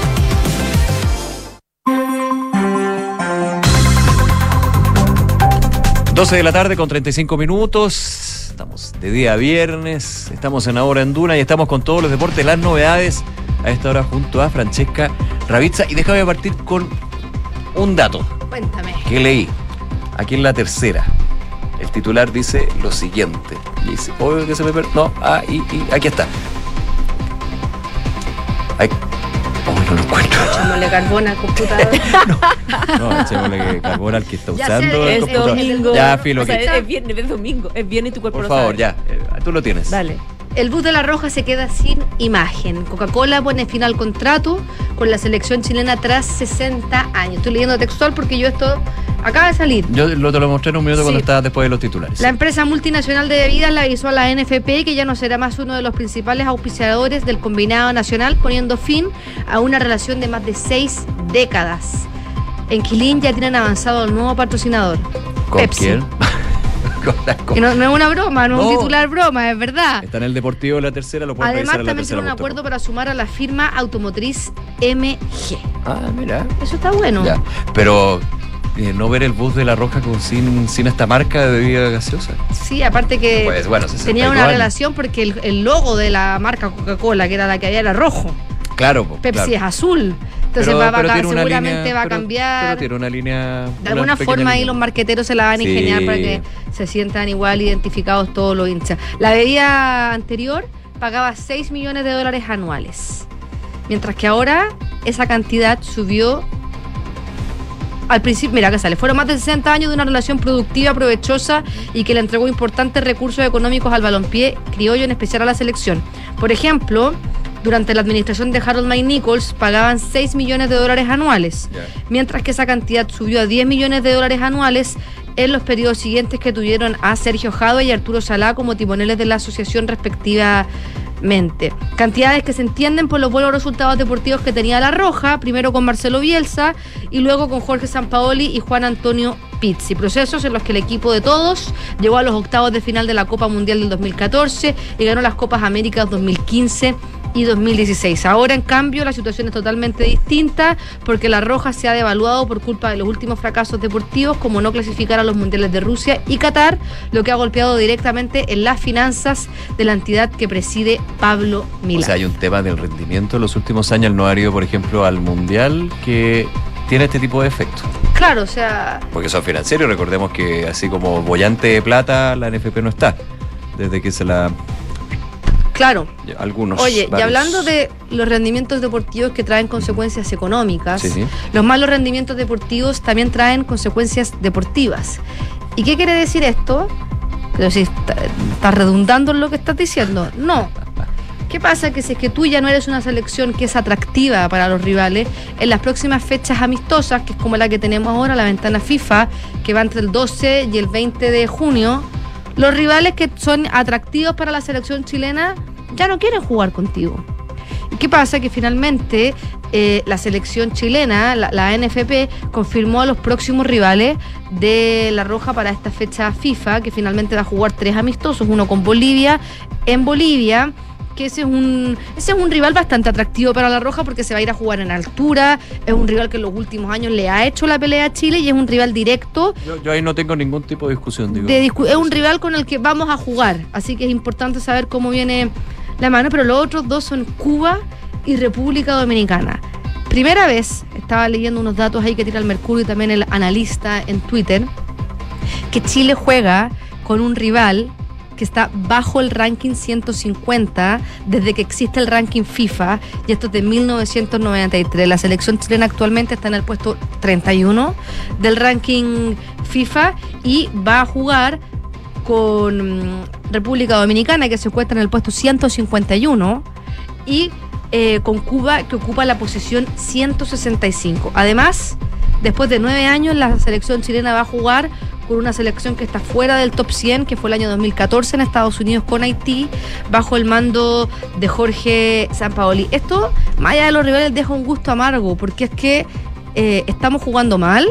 12 de la tarde con 35 minutos. Estamos de día a viernes. Estamos en Ahora en Duna y estamos con todos los deportes, las novedades a esta hora junto a Francesca Ravizza. Y déjame partir con un dato Cuéntame. que leí aquí en la tercera. El titular dice lo siguiente. Y dice, obvio que se me per- No, ah, y, y aquí está. No lo encuentro. (laughs) Echámosle carbón al computador. (laughs) No, echémosle carbón al que está Ya usando sé, el Es computador. domingo. Ya, filo, O sea, que- es, es viernes, es domingo. Es viernes y tu cuerpo Por lo favor, sabe. ya. eh, tú lo tienes. Dale. El bus de la Roja se queda sin imagen. Coca-Cola pone fin al contrato con la selección chilena tras 60 años. Estoy leyendo textual porque yo esto acaba de salir. Yo lo, te lo mostré en un minuto Sí. cuando estabas después de los titulares. La empresa multinacional de bebidas le avisó a la NFP que ya no será más uno de los principales auspiciadores del combinado nacional, poniendo fin a una relación de más de seis décadas. En Quilín ya tienen avanzado el nuevo patrocinador. ¿Con Pepsi. quién? (laughs) No, no es una broma, no, es un titular broma, es verdad. Está en el Deportivo de la tercera, lo pueden Además, también tiene un acuerdo para sumar a la firma automotriz MG. Ah, mira. Eso está bueno. Ya. Pero eh, no ver el bus de la Roja con, sin, sin esta marca de bebida gaseosa. Sí, aparte que Pues bueno, 62 tenía una años. relación porque el, el logo de la marca Coca-Cola, que era la que había, era rojo. Claro, po, Pepsi claro. es azul. Entonces Pero- va, pero seguramente línea- va a pero- cambiar. Tiene una línea. de alguna forma ahí los marqueteros se la van a Sí. ingeniar para que se sientan igual identificados todos los hinchas. La bebida anterior pagaba 6 millones de dólares anuales. Mientras que ahora esa cantidad subió al principio, mira que sale, fueron más de 60 años de una relación productiva, provechosa y que le entregó importantes recursos económicos al balompié criollo, en especial a la selección. Por ejemplo, durante la administración de Harold May Nichols pagaban 6 millones de dólares anuales, mientras que esa cantidad subió a 10 millones de dólares anuales en los periodos siguientes que tuvieron a Sergio Jadwe y Arturo Salá como timoneles de la asociación respectivamente. Cantidades que se entienden por los buenos resultados deportivos que tenía La Roja, primero con Marcelo Bielsa y luego con Jorge Sampaoli y Juan Antonio Pizzi. Procesos en los que el equipo de todos llegó a los octavos de final de la Copa Mundial del 2014 y ganó las Copas Américas 2015 y 2016. Ahora, en cambio, la situación es totalmente distinta porque la Roja se ha devaluado por culpa de los últimos fracasos deportivos, como no clasificar a los mundiales de Rusia y Qatar, lo que ha golpeado directamente en las finanzas de la entidad que preside Pablo Milán. O sea, hay un tema del rendimiento en los últimos años. No ha ido, por ejemplo, al Mundial que tiene este tipo de efectos. Claro, o sea, Porque son financieros. Recordemos que así como bollante de plata, la NFP no está. Desde que se la. Claro. Algunos. Oye, y hablando de los rendimientos deportivos que traen consecuencias económicas, Sí, sí. los malos rendimientos deportivos también traen consecuencias deportivas. ¿Y qué quiere decir esto? Pero si está- estás redundando en lo que estás diciendo. No. ¿Qué pasa? Que si es que tú ya no eres una selección que es atractiva para los rivales, en las próximas fechas amistosas, que es como la que tenemos ahora, la ventana FIFA, que va entre el 12 y el 20 de junio, los rivales que son atractivos para la selección chilena ya no quieren jugar contigo. ¿Y qué pasa? Que finalmente eh, la selección chilena, la, la NFP, confirmó a los próximos rivales de La Roja para esta fecha FIFA, que finalmente va a jugar tres amistosos, uno con Bolivia, en Bolivia que ese es un ese es un rival bastante atractivo para la Roja porque se va a ir a jugar en altura, es un rival que en los últimos años le ha hecho la pelea a Chile y es un rival directo Yo, yo ahí no tengo ningún tipo de discusión, digo. de discu- es un rival con el que vamos a jugar, así que es importante saber cómo viene la mano, pero los otros dos son Cuba y República Dominicana. Primera vez, estaba leyendo unos datos ahí que tira el Mercurio y también el analista en Twitter, que Chile juega con un rival que está bajo el ranking 150 desde que existe el ranking FIFA y esto es de 1993. La selección chilena actualmente está en el puesto 31 del ranking FIFA y va a jugar con mm, República Dominicana que se encuentra en el puesto 151 y eh, con Cuba que ocupa la posición 165. Además, después de nueve años, la selección chilena va a jugar con una selección que está fuera del top 100, que fue el año 2014 en Estados Unidos con Haití, bajo el mando de Jorge Sampaoli. Esto, más allá de los rivales, deja un gusto amargo, porque es que eh, estamos jugando mal,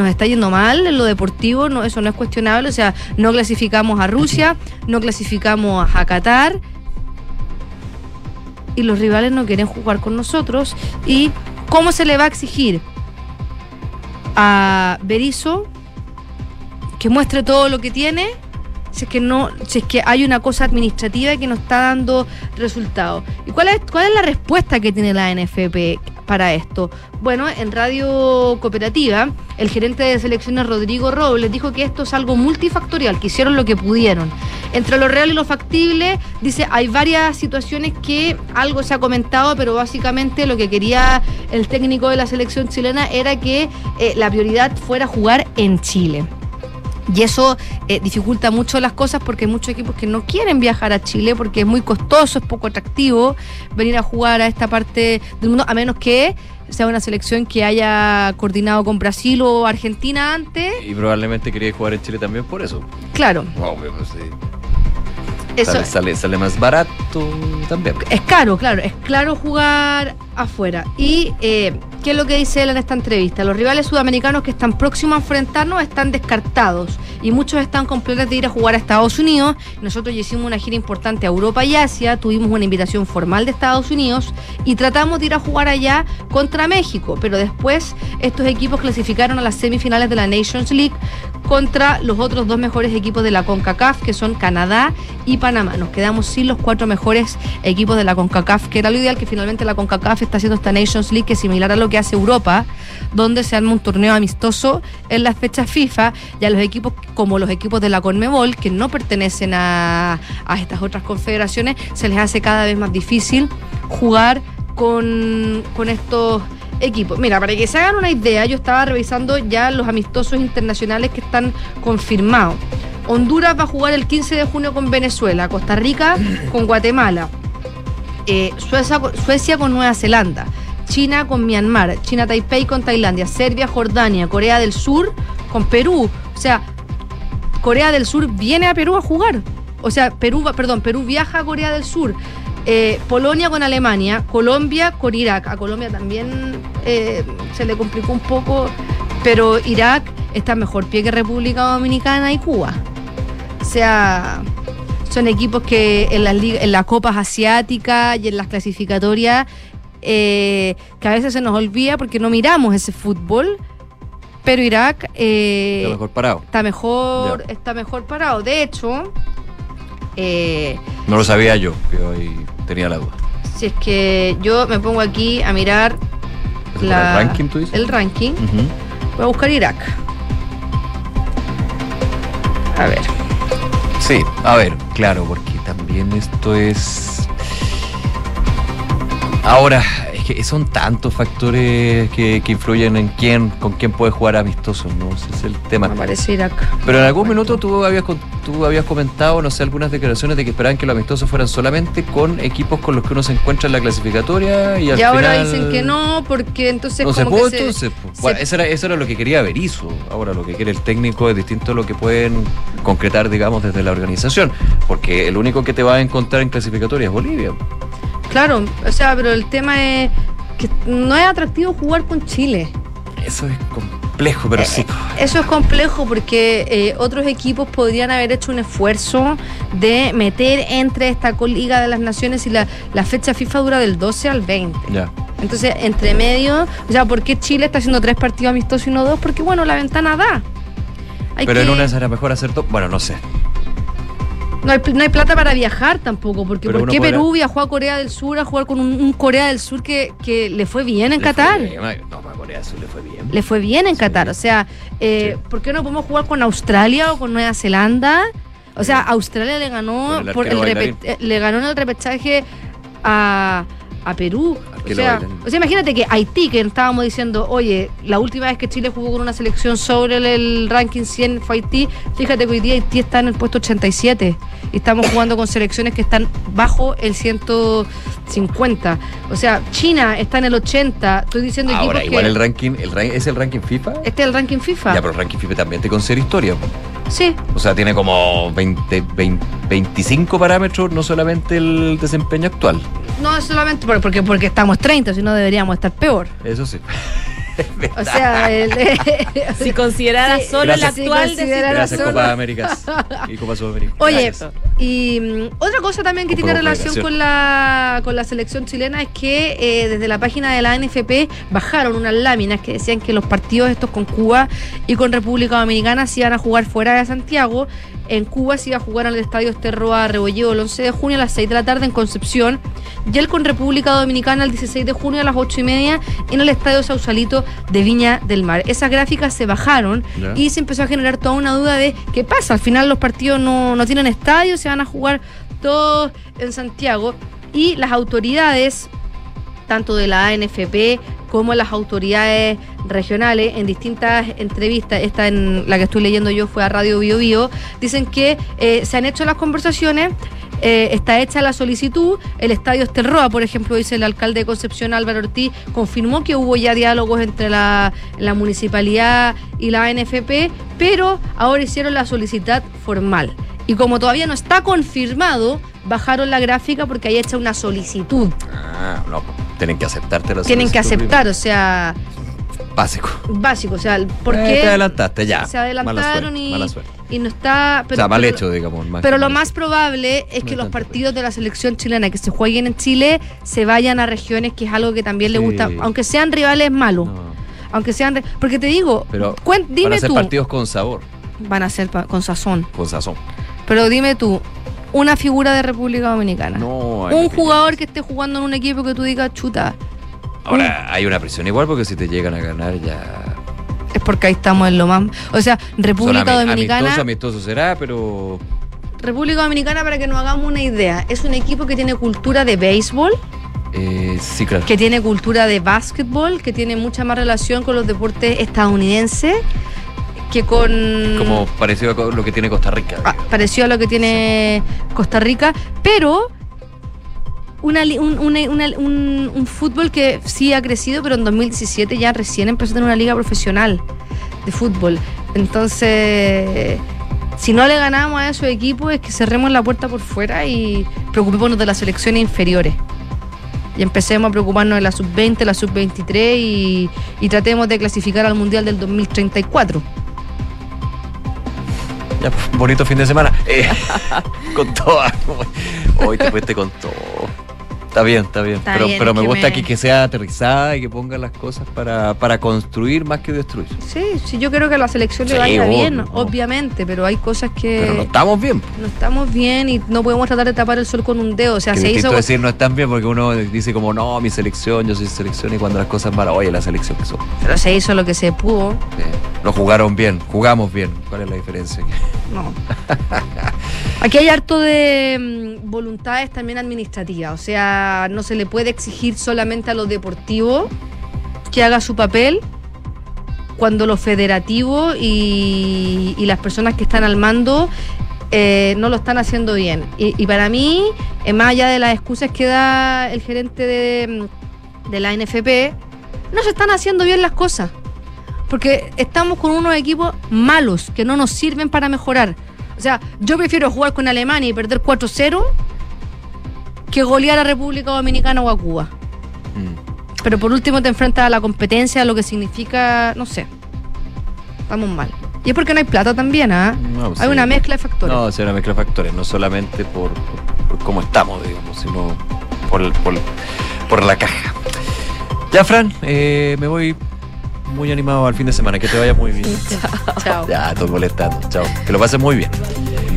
nos está yendo mal en lo deportivo, no, eso no es cuestionable, o sea, no clasificamos a Rusia, no clasificamos a Qatar y los rivales no quieren jugar con nosotros. ¿Y cómo se le va a exigir a Berizzo que muestre todo lo que tiene? Si es que no, es que hay una cosa administrativa que no está dando resultados. ¿Y cuál es, cuál es la respuesta que tiene la NFP para esto? Bueno, en Radio Cooperativa, el gerente de selecciones Rodrigo Robles dijo que esto es algo multifactorial, que hicieron lo que pudieron. Entre lo real y lo factible, dice, hay varias situaciones que algo se ha comentado, pero básicamente lo que quería el técnico de la selección chilena era que eh, la prioridad fuera jugar en Chile. Y eso eh, dificulta mucho las cosas porque hay muchos equipos que no quieren viajar a Chile porque es muy costoso, es poco atractivo venir a jugar a esta parte del mundo, a menos que sea una selección que haya coordinado con Brasil o Argentina antes. Y probablemente quería jugar en Chile también por eso. Claro, Wow, pues, sí. eso Sale, sale, sale más barato también. es caro, claro, es claro jugar afuera. Y eh, ¿qué es lo que dice él en esta entrevista? Los rivales sudamericanos que están próximos a enfrentarnos están descartados y muchos están con planes de ir a jugar a Estados Unidos. Nosotros ya hicimos una gira importante a Europa y Asia, tuvimos una invitación formal de Estados Unidos y tratamos de ir a jugar allá contra México, pero después estos equipos clasificaron a las semifinales de la Nations League contra los otros dos mejores equipos de la CONCACAF, que son Canadá y Panamá. Nos quedamos sin los cuatro mejores equipos de la CONCACAF, que era lo ideal, que finalmente la CONCACAF está haciendo esta Nations League, que es similar a lo que hace Europa, donde se arma un torneo amistoso en las fechas FIFA, y a los equipos como los equipos de la CONMEBOL, que no pertenecen a, a estas otras confederaciones, se les hace cada vez más difícil jugar con, con estos equipos. Mira, para que se hagan una idea, yo estaba revisando ya los amistosos internacionales que están confirmados. Honduras va a jugar el 15 de junio con Venezuela, Costa Rica con Guatemala, eh, Suecia, con Nueva Zelanda, China con Myanmar, China Taipei con Tailandia, Serbia, Jordania, Corea del Sur con Perú. O sea, Corea del Sur viene a Perú a jugar. O sea, Perú, perdón, Perú viaja a Corea del Sur. Eh, Polonia con Alemania, Colombia con Irak. A Colombia también eh, se le complicó un poco, pero Irak está mejor pie que República Dominicana y Cuba. O sea, son equipos que en las, en las copas asiáticas y en las clasificatorias, eh, que a veces se nos olvida porque no miramos ese fútbol, pero Irak eh, Está mejor parado. está mejor, está mejor parado. De hecho, eh, No lo sabía yo, pero ahí tenía la duda. si es que yo me pongo aquí a mirar ¿Eso para el ranking, tú dices? el ranking, voy a buscar Irak. A ver. Sí, a ver, claro, porque también esto es. Ahora, que son tantos factores que, que influyen en quién, con quién puede jugar amistoso, ¿no? Ese es el tema. Aparece Irak. Pero en algún minuto tú habías, tú habías comentado, no sé, algunas declaraciones de que esperaban que los amistosos fueran solamente con equipos con los que uno se encuentra en la clasificatoria y al Y ahora final- dicen que no, porque entonces no se como pudo, que se- entonces. pues, se- bueno, eso, era, eso era lo que quería Berizzo. Ahora lo que quiere el técnico es distinto a lo que pueden concretar, digamos, desde la organización. Porque el único que te va a encontrar en clasificatoria es Bolivia. Claro, o sea, pero el tema es que no es atractivo jugar con Chile. Eso es complejo, pero sí. Eso es complejo porque eh, otros equipos podrían haber hecho un esfuerzo de meter entre esta Liga de las Naciones y la, la fecha FIFA dura del 12 al 20. Ya. Entonces, entre medio, o sea, ¿por qué Chile está haciendo tres partidos amistosos y no dos? Porque, bueno, la ventana da. Hay Pero en que- una será mejor hacer todo. Bueno, no sé. No, hay, no hay plata para viajar tampoco, porque Pero ¿por qué podrá- Perú viajó a Corea del Sur a jugar con un, un Corea del Sur que, que le fue bien en Le Qatar? bien, No, para Corea del Sur le fue bien. Le fue bien en Qatar. O sea, eh, ¿por qué no podemos jugar con Australia o con Nueva Zelanda? O sea, Australia le ganó el por el eh, le ganó en el repechaje a, a Perú. O sea, bailarín. o sea, imagínate que Haití, que estábamos diciendo, oye, la última vez que Chile jugó con una selección sobre el, el ranking 100 fue Haití, fíjate que hoy día Haití está en el puesto 87 y estamos jugando con selecciones que están bajo el 150. O sea, China está en el 80. Estoy diciendo Ahora, igual que... el ranking, el ¿es el ranking FIFA? Este es el ranking FIFA. Ya, pero el ranking FIFA también te considera historia. Sí, O sea, tiene como 20, 20 25 parámetros, no solamente el desempeño actual. no es solamente por- porque, porque estamos 30, si no deberíamos estar peor. Eso sí. (laughs) O sea, el, Si considerara Sí, solo gracias. el actual Si considerara Gracias, Copa Américas y Copa Sudamericana. Oye, Gracias. Y mm, otra cosa también que tiene relación con la, con la selección chilena es que eh, desde la página de la NFP bajaron unas láminas que decían que los partidos estos con Cuba y con República Dominicana se iban a jugar fuera de Santiago. En Cuba se iba a jugar al Estadio Esterroa Rebolledo el 11 de junio a las 6 de la tarde en Concepción. Y el con República Dominicana el 16 de junio a las 8 y media en el Estadio Sausalito de Viña del Mar. Esas gráficas se bajaron y se empezó a generar toda una duda de qué pasa. Al final los partidos no, no tienen estadio, se van a jugar todos en Santiago. Y las autoridades, tanto de la ANFP como las autoridades regionales, en distintas entrevistas, esta en la que estoy leyendo yo fue a Radio Bio Bio, dicen que eh, se han hecho las conversaciones. eh, está hecha la solicitud. El estadio Estelroa, por ejemplo, dice el alcalde de Concepción, Álvaro Ortiz, confirmó que hubo ya diálogos entre la, la municipalidad y la ANFP, pero ahora hicieron la solicitud formal. Y como todavía no está confirmado, bajaron la gráfica porque hay hecha una solicitud. Ah, no, tienen que aceptarte la Tienen que aceptar, o sea. Básico. básico, o sea, ¿por Eh, te adelantaste, ya. se Mala adelantaron suerte, y, mala suerte. y no está... o sea, mal pero- hecho, digamos. más Pero lo más probable es que No los partidos de la selección chilena que se jueguen en Chile se vayan a regiones que es algo que también le gusta, aunque sean rivales malos. Aunque sean. Porque te digo, Pero cuen- van dime a ser tú. partidos con sabor, Van a ser con sazón. con sazón. Pero dime tú, una figura de República Dominicana. No, un jugador que esté jugando en un equipo que tú digas, chuta, Ahora, hay una presión igual porque si te llegan a ganar ya... es porque ahí estamos en lo más. O sea, República Son Dominicana. Amistoso, amistoso será, pero... República Dominicana, para que nos hagamos una idea, es un equipo que tiene cultura de béisbol, Eh, sí, claro. que tiene cultura de básquetbol, que tiene mucha más relación con los deportes estadounidenses que con. Como parecido a lo que tiene Costa Rica. Ah, parecido a lo que tiene Costa Rica, pero una li- un, una- una- un- un fútbol que sí ha crecido, pero en 2017 ya recién empezó a tener una liga profesional de fútbol. Entonces, si no le ganamos a esos equipos, es que cerremos la puerta por fuera y preocupémonos de las selecciones inferiores. Y empecemos a preocuparnos de la sub-20, la sub-23 y, y tratemos de clasificar al Mundial del 2034. Ya, bonito fin de semana. Eh, (laughs) con todo. Hoy te fuiste con todo. Está bien, está bien. Está pero bien, pero me gusta me- que, que sea aterrizada y que ponga las cosas para, para construir más que destruir. Sí, sí, yo creo que a la selección le Sí, vaya obvio, bien, obviamente, pero hay cosas que Pero no estamos bien. no estamos bien y no podemos tratar de tapar el sol con un dedo. O sea, que se hizo. decir no están bien porque uno dice como no, mi selección, yo soy selección y cuando las cosas malas, oye, la selección que somos. Pero se hizo lo que se pudo. No jugaron bien, jugamos bien. ¿Cuál es la diferencia? No. (laughs) Aquí hay harto de mm, voluntades también administrativas. O sea, no se le puede exigir solamente a lo deportivo que haga su papel cuando lo federativo y, las personas que están al mando eh, no lo están haciendo bien. Y, y para mí, eh, más allá de las excusas que da el gerente de, mm, de la NFP, no se están haciendo bien las cosas. Porque estamos con unos equipos malos que no nos sirven para mejorar. O sea, yo prefiero jugar con Alemania y perder 4-0 que golear a República Dominicana o a Cuba. Pero por último te enfrentas a la competencia, lo que significa, no sé, estamos mal. Y es porque no hay plata también, ¿ah? No, hay sí. una mezcla de factores. No, es una mezcla de factores, no solamente por, por- por cómo estamos, digamos, sino por, el- por, por la caja. Ya, Fran, eh, me voy muy animado al fin de semana. Que te vaya muy bien. Chao. Ya, estoy molestando. Chao. Que lo pases muy bien.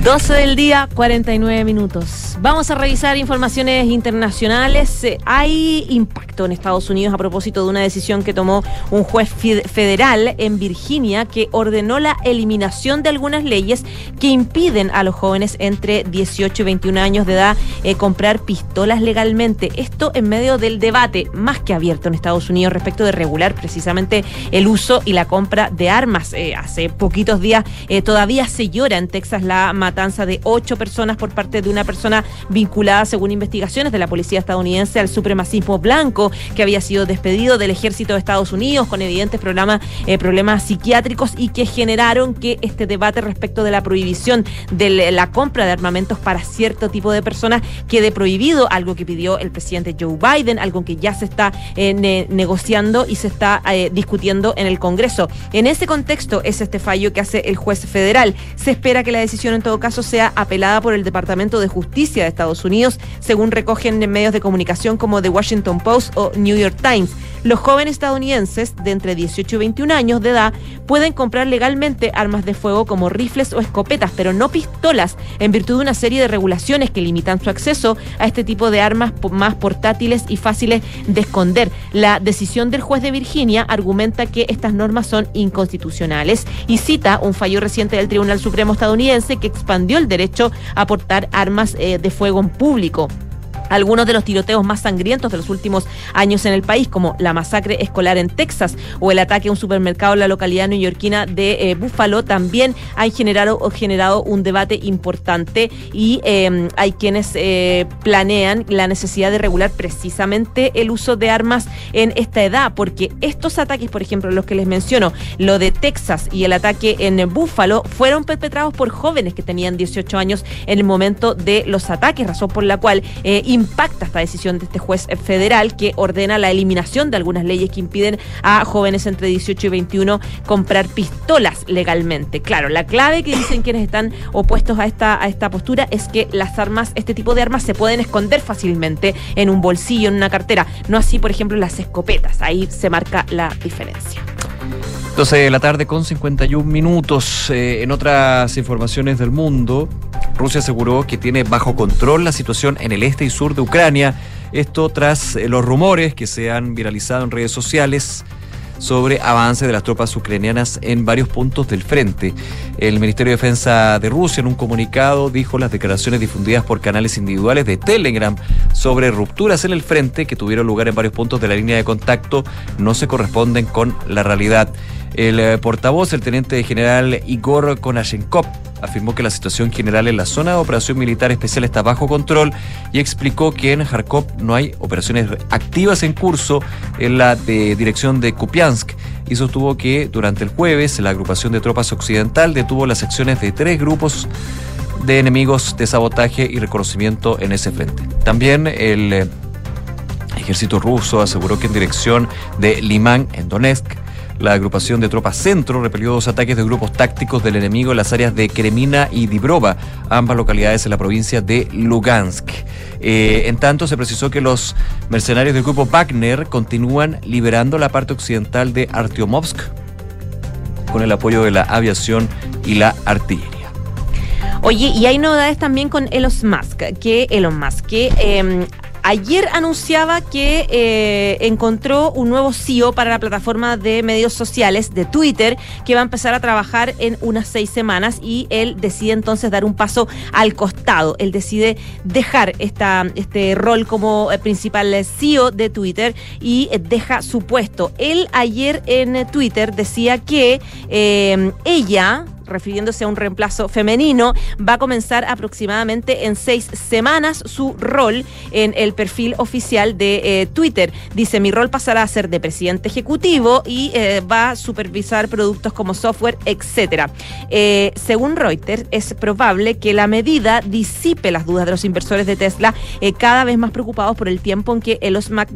12 del día, 49 minutos. Vamos a revisar informaciones internacionales. Eh, Hay impacto en Estados Unidos a propósito de una decisión que tomó un juez federal en Virginia que ordenó la eliminación de algunas leyes que impiden a los jóvenes entre 18 y 21 años de edad eh, comprar pistolas legalmente. Esto en medio del debate más que abierto en Estados Unidos respecto de regular precisamente el uso y la compra de armas. Eh, hace poquitos días todavía se llora en Texas la matanza de ocho personas por parte de una persona vinculada, según investigaciones de la policía estadounidense, al supremacismo blanco, que había sido despedido del ejército de Estados Unidos con evidentes problemas, eh, problemas psiquiátricos y que generaron que este debate respecto de la prohibición de la- compra de armamentos para cierto tipo de personas quede prohibido, algo que pidió el presidente Joe Biden, algo que ya se está eh, ne- negociando y se está eh, discutiendo en el Congreso. En ese contexto es este fallo que hace el juez federal. Se espera que la decisión en todo caso sea apelada por el Departamento de Justicia de Estados Unidos, según recogen en medios de comunicación como The Washington Post o New York Times. Los jóvenes estadounidenses de entre 18 y 21 años de edad pueden comprar legalmente armas de fuego como rifles o escopetas, pero no pistolas, en virtud de una serie de regulaciones que limitan su acceso a este tipo de armas más portátiles y fáciles de esconder. La decisión del juez de Virginia argumenta que estas normas son inconstitucionales y cita un fallo reciente del Tribunal Supremo estadounidense que expandió el derecho a portar armas eh, de fuego en público. Algunos de los tiroteos más sangrientos de los últimos años en el país, como la masacre escolar en Texas o el ataque a un supermercado en la localidad neoyorquina de eh, Buffalo, también han generado, generado un debate importante y eh, hay quienes eh, planean la necesidad de regular precisamente el uso de armas en esta edad, porque estos ataques, por ejemplo, los que les menciono, lo de Texas y el ataque en Buffalo, fueron perpetrados por jóvenes que tenían 18 años en el momento de los ataques, razón por la cual eh, impacta esta decisión de este juez federal que ordena la eliminación de algunas leyes que impiden a jóvenes entre 18 y 21 comprar pistolas legalmente. Claro, la clave que dicen quienes están opuestos a esta, a esta postura es que las armas, este tipo de armas se pueden esconder fácilmente en un bolsillo, en una cartera, no así, por ejemplo, las escopetas. Ahí se marca la diferencia. 12 de la tarde con 51 minutos. Eh, en otras informaciones del mundo, Rusia aseguró que tiene bajo control la situación en el este y sur de Ucrania. Esto tras eh, los rumores que se han viralizado en redes sociales sobre avance de las tropas ucranianas en varios puntos del frente. El Ministerio de Defensa de Rusia en un comunicado dijo las declaraciones difundidas por canales individuales de Telegram sobre rupturas en el frente que tuvieron lugar en varios puntos de la línea de contacto no se corresponden con la realidad. El eh, portavoz, el teniente general Igor Konashenkov, afirmó que la situación general en la zona de operación militar especial está bajo control y explicó que en Kharkov no hay operaciones activas en curso en la dirección de Kupiansk y sostuvo que durante el jueves la agrupación de tropas occidental detuvo las acciones de tres grupos de enemigos de sabotaje y reconocimiento en ese frente. También el eh, ejército ruso aseguró que en dirección de Limán, en Donetsk, la agrupación de tropas centro repelió dos ataques de grupos tácticos del enemigo en las áreas de Kremina y Dibrova, ambas localidades en la provincia de Lugansk. Eh, en tanto, se precisó que los mercenarios del grupo Wagner continúan liberando la parte occidental de Artyomovsk con el apoyo de la aviación y la artillería. Oye, y hay novedades también con Elon Musk, que Elon Musk, que eh, ayer anunciaba que eh, encontró un nuevo CEO para la plataforma de medios sociales de Twitter, que va a empezar a trabajar en unas seis semanas y él decide entonces dar un paso al costado. Él decide dejar esta, este rol como eh, principal CEO de Twitter y eh, deja su puesto. Él ayer en Twitter decía que ella refiriéndose a un reemplazo femenino, va a comenzar aproximadamente en seis semanas su rol en el perfil oficial de eh, Twitter. Dice, mi rol pasará a ser de presidente ejecutivo y eh, va a supervisar productos como software, etcétera. Eh, según Reuters, es probable que la medida disipe las dudas de los inversores de Tesla, cada vez más preocupados por el tiempo en que Elon Musk,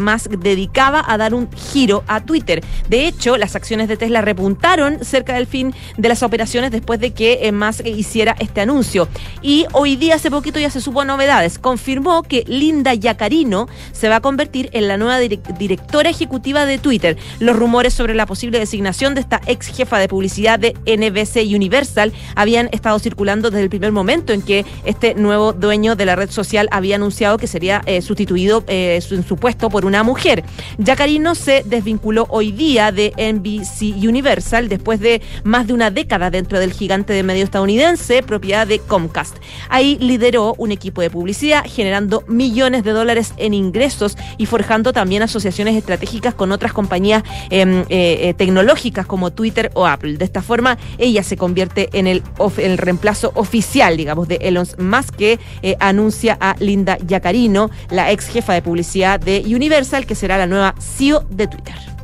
Musk dedicaba a dar un giro a Twitter. De hecho, las acciones de Tesla repuntaron cerca del fin de las operaciones después de que eh, Musk hiciera este anuncio. Y hoy día, hace poquito, ya se supo novedades. Confirmó que Linda Yacarino se va a convertir en la nueva direc- directora ejecutiva de Twitter. Los rumores sobre la posible designación de esta ex jefa de publicidad de NBC Universal habían estado circulando desde el primer momento en que este nuevo dueño de la red social había anunciado que sería eh, sustituido eh, en su puesto por una mujer. Yacarino se desvinculó hoy día de NBC Universal después de más de una década dentro del gigante de medio estadounidense, propiedad de Comcast. Ahí lideró un equipo de publicidad generando millones de dólares en ingresos y forjando también asociaciones estratégicas con otras compañías em, eh, eh, tecnológicas como Twitter o Apple. De esta forma, ella se convierte en el, el reemplazo oficial, digamos, de Elon Musk, que eh, anuncia a Linda Yacarino, la ex jefa de publicidad de Universal, que será la nueva CEO de Twitter.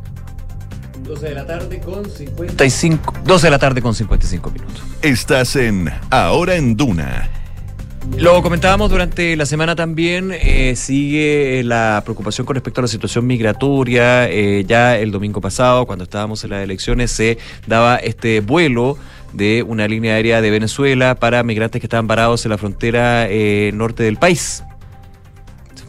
12 de la tarde con 55, 12 de la tarde con 55 minutos. Estás en Ahora en Duna. Lo comentábamos durante la semana también, eh, sigue la preocupación con respecto a la situación migratoria. eh, ya el domingo pasado, cuando estábamos en las elecciones, se daba este vuelo de una línea aérea de Venezuela para migrantes que estaban parados en la frontera eh, norte del país.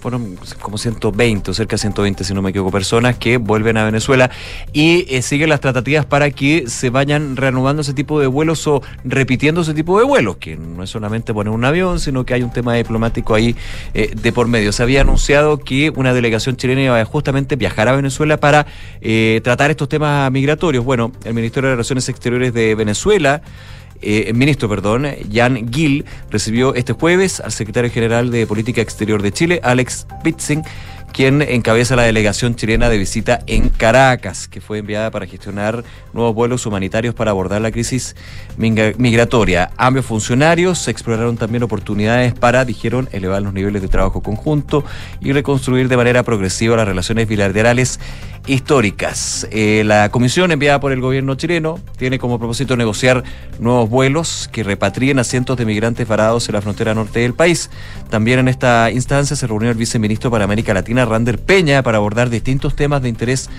Fueron como 120 o cerca de 120, si no me equivoco, personas que vuelven a Venezuela y eh, siguen las tratativas para que se vayan reanudando ese tipo de vuelos o repitiendo ese tipo de vuelos, que no es solamente poner un avión, sino que hay un tema diplomático ahí eh, de por medio. Se había anunciado que una delegación chilena iba a justamente viajar a Venezuela para eh, tratar estos temas migratorios. Bueno, el Ministerio de Relaciones Exteriores de Venezuela eh, ministro, perdón, Jan Gil, recibió este jueves al secretario general de Política Exterior de Chile, Alex Bitzing, quien encabeza la delegación chilena de visita en Caracas, que fue enviada para gestionar nuevos vuelos humanitarios para abordar la crisis migra- migratoria. Ambos funcionarios exploraron también oportunidades para, dijeron, elevar los niveles de trabajo conjunto y reconstruir de manera progresiva las relaciones bilaterales históricas. Eh, la comisión enviada por el gobierno chileno tiene como propósito negociar nuevos vuelos que repatrien a cientos de migrantes varados en la frontera norte del país. También en esta instancia se reunió el viceministro para América Latina, Rander Peña, para abordar distintos temas de interés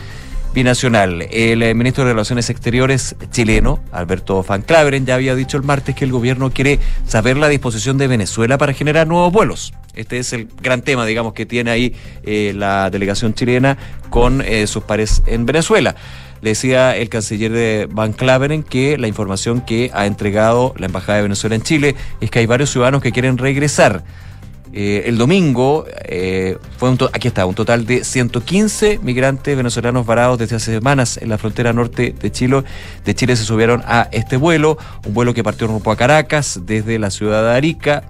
binacional. El eh, ministro de Relaciones Exteriores chileno, Alberto Van Claveren, ya había dicho el martes que el gobierno quiere saber la disposición de Venezuela para generar nuevos vuelos. Este es el gran tema, digamos, que tiene ahí eh, la delegación chilena con eh, sus pares en Venezuela. Le decía el canciller de Van Claveren que la información que ha entregado la Embajada de Venezuela en Chile es que hay varios ciudadanos que quieren regresar. Eh, el domingo eh, fue un to- aquí está, un total de 115 migrantes venezolanos varados desde hace semanas en la frontera norte de Chile. De Chile se subieron a este vuelo, un vuelo que partió rumbo a Caracas desde la ciudad de Arica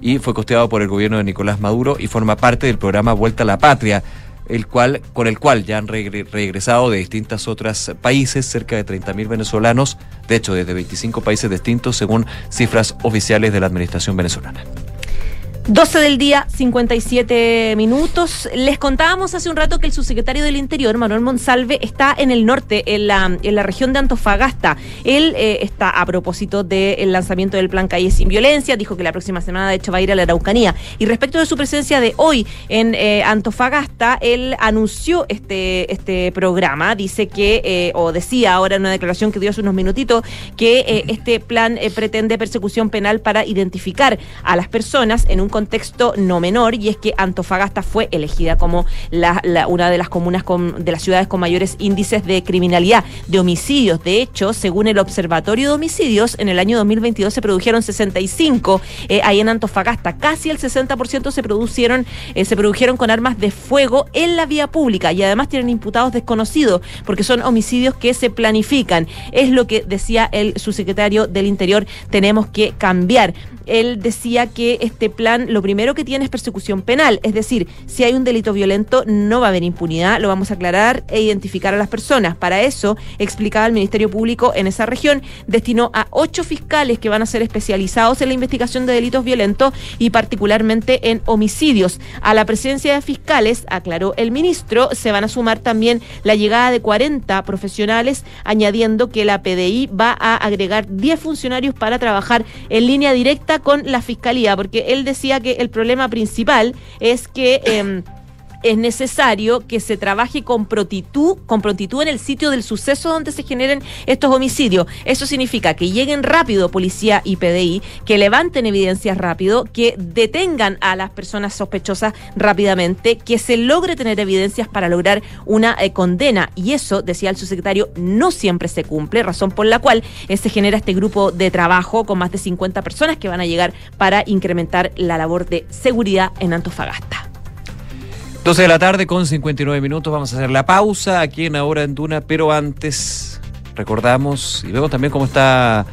y fue costeado por el gobierno de Nicolás Maduro y forma parte del programa Vuelta a la Patria, el cual, con el cual ya han regre- regresado de distintos otros países cerca de 30.000 venezolanos, de hecho desde 25 países distintos según cifras oficiales de la administración venezolana. 12 del día, 57 minutos. Les contábamos hace un rato que el subsecretario del Interior, Manuel Monsalve, está en el norte, en la, en la región de Antofagasta. Él eh, está a propósito del lanzamiento del plan Calle Sin Violencia, dijo que la próxima semana de hecho va a ir a la Araucanía. Y respecto de su presencia de hoy en eh, Antofagasta, él anunció este, este programa, dice que, eh, o decía ahora en una declaración que dio hace unos minutitos, que este plan pretende persecución penal para identificar a las personas en un contexto no menor y es que Antofagasta fue elegida como una de las comunas con, de las ciudades con mayores índices de criminalidad, de homicidios. De hecho, según el Observatorio de Homicidios, en el año 2022 se produjeron 65 eh, ahí en Antofagasta. Casi el 60% se produjeron, eh, se produjeron con armas de fuego en la vía pública y además tienen imputados desconocidos porque son homicidios que se planifican. Es lo que decía el subsecretario del Interior, tenemos que cambiar. Él decía que este plan lo primero que tiene es persecución penal. Es decir, si hay un delito violento, no va a haber impunidad. Lo vamos a aclarar e identificar a las personas. Para eso, explicaba el Ministerio Público en esa región, destinó a ocho fiscales que van a ser especializados en la investigación de delitos violentos y particularmente en homicidios. A la presencia de fiscales, aclaró el ministro, se van a sumar también la llegada de 40 profesionales, añadiendo que la PDI va a agregar 10 funcionarios para trabajar en línea directa con la fiscalía, porque él decía que el problema principal es que... em, es necesario que se trabaje con prontitud, con prontitud en el sitio del suceso donde se generen estos homicidios. Eso significa que lleguen rápido policía y PDI, que levanten evidencias rápido, que detengan a las personas sospechosas rápidamente, que se logre tener evidencias para lograr una eh, condena. Y eso, decía el subsecretario, no siempre se cumple, razón por la cual eh, se genera este grupo de trabajo con más de 50 personas que van a llegar para incrementar la labor de seguridad en Antofagasta. 12 de la tarde con 59 minutos. Vamos a hacer la pausa aquí en Ahora en Duna, pero antes recordamos y vemos también cómo está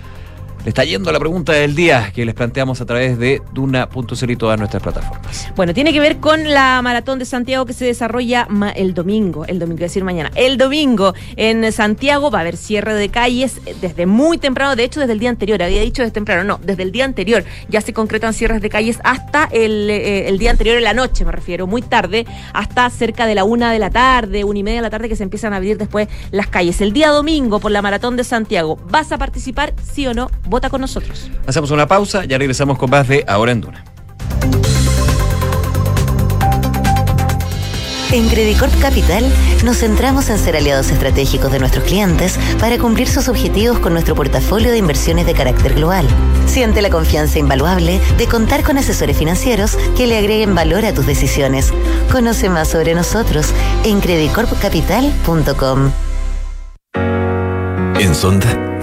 le está yendo la pregunta del día que les planteamos a través de Duna.cl y todas nuestras plataformas. Bueno, tiene que ver con la maratón de Santiago que se desarrolla el domingo, el domingo, es decir, mañana. El domingo en Santiago va a haber cierre de calles eh, desde muy temprano, de hecho desde el día anterior, había dicho desde temprano, no, desde el día anterior ya se concretan cierres de calles hasta eh, el día anterior en la noche, me refiero, muy tarde, hasta cerca de la una de la tarde, una y media de la tarde que se empiezan a abrir después las calles. El día domingo por la maratón de Santiago, ¿vas a participar? Sí o no? Vota con nosotros. Hacemos una pausa, ya regresamos con más de Ahora en Duna. En Credicorp Capital nos centramos en ser aliados estratégicos de nuestros clientes para cumplir sus objetivos con nuestro portafolio de inversiones de carácter global. Siente la confianza invaluable de contar con asesores financieros que le agreguen valor a tus decisiones. Conoce más sobre nosotros en credicorpcapital.com. En Sonda,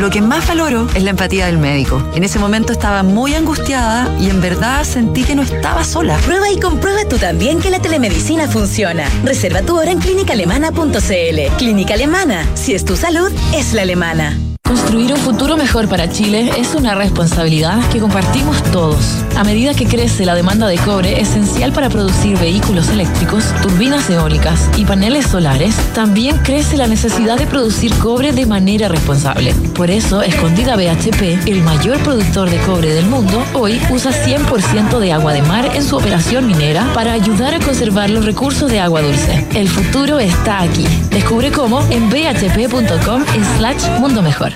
Lo que más valoro es la empatía del médico. En ese momento estaba muy angustiada y en verdad sentí que no estaba sola. Prueba y comprueba tú también que la telemedicina funciona. Reserva tu hora en clínicaalemana.cl. Clínica Alemana. Si es tu salud, es la alemana. Construir un futuro mejor para Chile es una responsabilidad que compartimos todos. A medida que crece la demanda de cobre esencial para producir vehículos eléctricos, turbinas eólicas y paneles solares, también crece la necesidad de producir cobre de manera responsable. Por eso, Escondida BHP, el mayor productor de cobre del mundo, hoy usa 100% de agua de mar en su operación minera para ayudar a conservar los recursos de agua dulce. El futuro está aquí. Descubre cómo en bhp.com slash mundo mejor.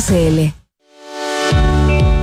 en.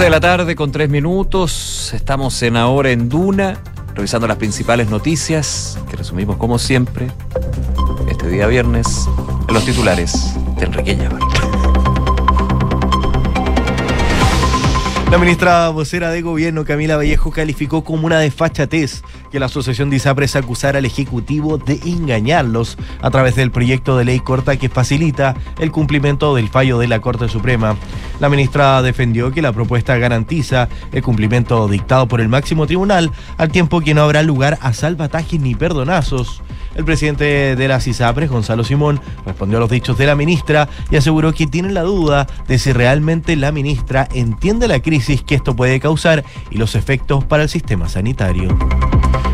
12 de la tarde con 3 minutos. Estamos en ahora en Duna, revisando las principales noticias que resumimos como siempre este día viernes los titulares de Enrique Llavar. La ministra vocera de gobierno, Camila Vallejo, calificó como una desfachatez que la Asociación de acusara al Ejecutivo de engañarlos a través del proyecto de ley corta que facilita el cumplimiento del fallo de la Corte Suprema. La ministra defendió que la propuesta garantiza el cumplimiento dictado por el máximo tribunal, al tiempo que no habrá lugar a salvatajes ni perdonazos. El presidente de las ISAPRES, Gonzalo Simón, respondió a los dichos de la ministra y aseguró que tiene la duda de si realmente la ministra entiende la crisis que esto puede causar y los efectos para el sistema sanitario.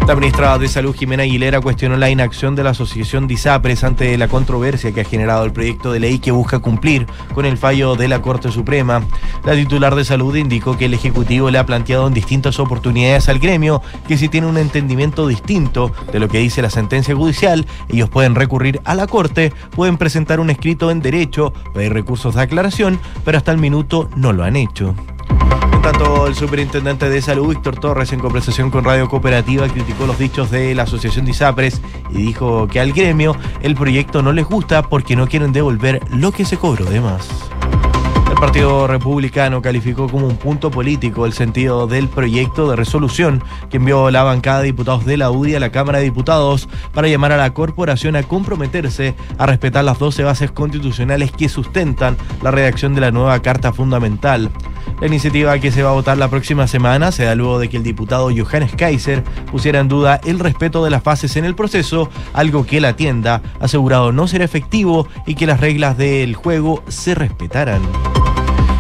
La ministra de Salud, Jimena Aguilera, cuestionó la inacción de la Asociación de ISAPRES ante la controversia que ha generado el proyecto de ley que busca cumplir con el fallo de la Corte Suprema. La titular de Salud indicó que el Ejecutivo le ha planteado en distintas oportunidades al gremio que si tiene un entendimiento distinto de lo que dice la sentencia judicial, ellos pueden recurrir a la Corte, pueden presentar un escrito en derecho, pedir recursos de aclaración, pero hasta el minuto no lo han hecho. En tanto, el superintendente de salud, Víctor Torres, en conversación con Radio Cooperativa, criticó los dichos de la Asociación de ISAPRES y dijo que al gremio el proyecto no les gusta porque no quieren devolver lo que se cobró de más. El Partido Republicano calificó como un punto político el sentido del proyecto de resolución que envió la bancada de diputados de la UDI a la Cámara de Diputados para llamar a la corporación a comprometerse a respetar las 12 bases constitucionales que sustentan la redacción de la nueva Carta Fundamental. La iniciativa que se va a votar la próxima semana se da luego de que el diputado Johannes Kaiser pusiera en duda el respeto de las fases en el proceso, algo que la tienda ha asegurado no será efectivo y que las reglas del juego se respetaran.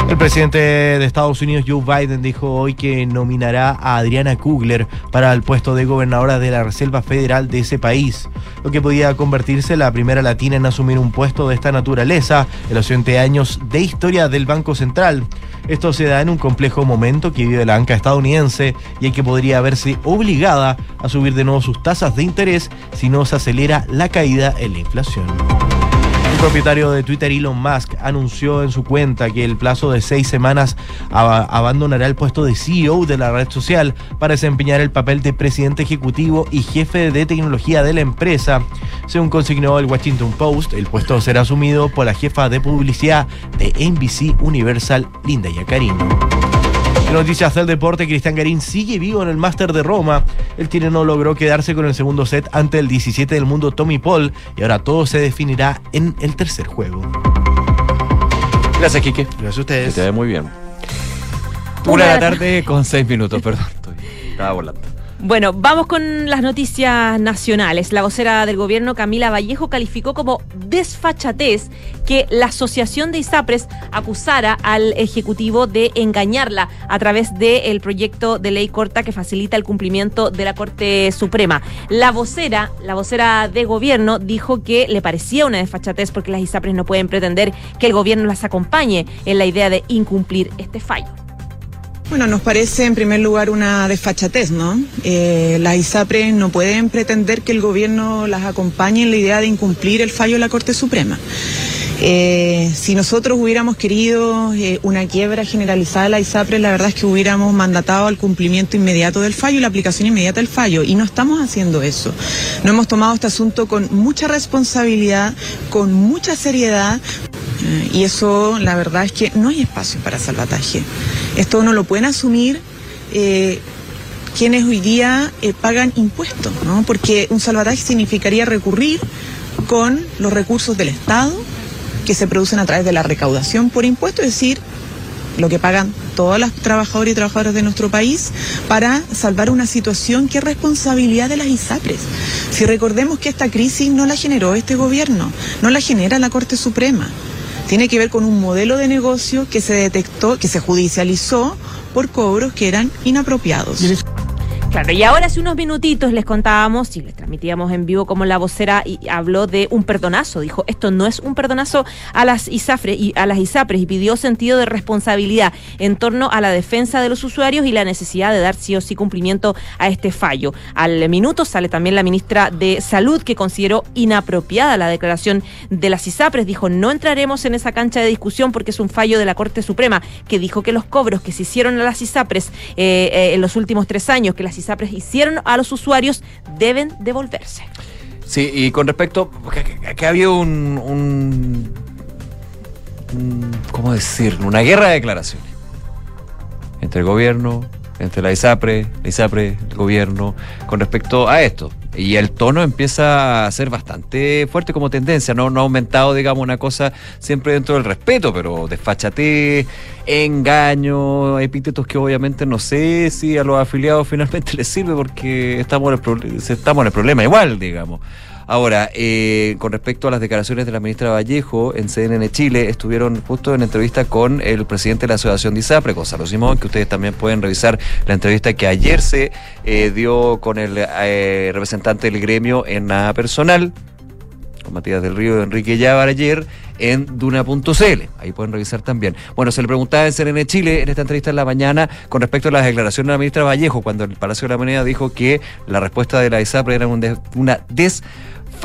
El presidente de Estados Unidos, Joe Biden, dijo hoy que nominará a Adriana Kugler para el puesto de gobernadora de la Reserva Federal de ese país, lo que podía convertirse en la primera latina en asumir un puesto de esta naturaleza en los 20 años de historia del Banco Central. Esto se da en un complejo momento que vive la banca estadounidense y en que podría verse obligada a subir de nuevo sus tasas de interés si no se acelera la caída en la inflación. El propietario de Twitter, Elon Musk, anunció en su cuenta que el plazo de seis semanas ab- abandonará el puesto de CEO de la red social para desempeñar el papel de presidente ejecutivo y jefe de tecnología de la empresa. Según consignó el Washington Post, el puesto será asumido por la jefa de publicidad de NBC Universal, Linda Yacarino. En noticias del deporte, Cristian Garín sigue vivo en el Máster de Roma. El chileno logró quedarse con el segundo set ante el 17 del mundo Tommy Paul y ahora todo se definirá en el tercer juego. Gracias, Quique. Gracias a ustedes. Que te ve muy bien. Una de la tarde con seis minutos, perdón. Estoy, estaba volando. Bueno, vamos con las noticias nacionales. La vocera del gobierno, Camila Vallejo, calificó como desfachatez que la Asociación de ISAPRES acusara al Ejecutivo de engañarla a través del proyecto de ley corta que facilita el cumplimiento de la Corte Suprema. La vocera, la vocera de gobierno, dijo que le parecía una desfachatez porque las ISAPRES no pueden pretender que el gobierno las acompañe en la idea de incumplir este fallo. Bueno, nos parece en primer lugar una desfachatez, ¿no? Eh, las ISAPRES no pueden pretender que el gobierno las acompañe en la idea de incumplir el fallo de la Corte Suprema. Eh, si nosotros hubiéramos querido eh, una quiebra generalizada de la ISAPRES, la verdad es que hubiéramos mandatado al cumplimiento inmediato del fallo y la aplicación inmediata del fallo. Y no estamos haciendo eso. No hemos tomado este asunto con mucha responsabilidad, con mucha seriedad. Y eso, la verdad es que no hay espacio para salvataje. Esto no lo pueden asumir eh, quienes hoy día eh, pagan impuestos, ¿no? Porque un salvataje significaría recurrir con los recursos del Estado que se producen a través de la recaudación por impuestos, es decir, lo que pagan todas las trabajadoras y trabajadoras de nuestro país para salvar una situación que es responsabilidad de las ISAPRES. Si recordemos que esta crisis no la generó este gobierno, no la genera la Corte Suprema. Tiene que ver con un modelo de negocio que se detectó, que se judicializó por cobros que eran inapropiados. Claro, y ahora hace unos minutitos les contábamos y les transmitíamos en vivo como la vocera y habló de un perdonazo. Dijo, esto no es un perdonazo a las ISAFRES y a las ISAPRES y pidió sentido de responsabilidad en torno a la defensa de los usuarios y la necesidad de dar sí o sí cumplimiento a este fallo. Al minuto sale también la ministra de Salud que consideró inapropiada la declaración de las ISAPRES. Dijo, no entraremos en esa cancha de discusión porque es un fallo de la Corte Suprema que dijo que los cobros que se hicieron a las ISAPRES eh, eh, en los últimos tres años, que las ISAPRES hicieron a los usuarios, deben devolverse. Sí, y con respecto, que, ha habido un, un, ¿cómo decir? Una guerra de declaraciones entre el gobierno, entre la ISAPRE, la ISAPRE, el gobierno, con respecto a esto. Y el tono empieza a ser bastante fuerte como tendencia, no, no ha aumentado, digamos, una cosa siempre dentro del respeto, pero desfachatez, engaño, epítetos que obviamente no sé si a los afiliados (laughs) finalmente les sirve porque estamos en el, estamos en el problema igual, digamos. Ahora, eh, con respecto a las declaraciones de la ministra Vallejo en CNN Chile, estuvieron justo en entrevista con el presidente de la Asociación de ISAPRE, Gonzalo Simón, que ustedes también pueden revisar la entrevista que ayer se eh, dio con el eh, representante del gremio en nada personal, con Matías del Río y Enrique Llávar ayer en Duna.cl. Ahí pueden revisar también. Bueno, se le preguntaba en CNN Chile en esta entrevista en la mañana con respecto a las declaraciones de la ministra Vallejo, cuando el Palacio de la Moneda dijo que la respuesta de la ISAPRE era un des- una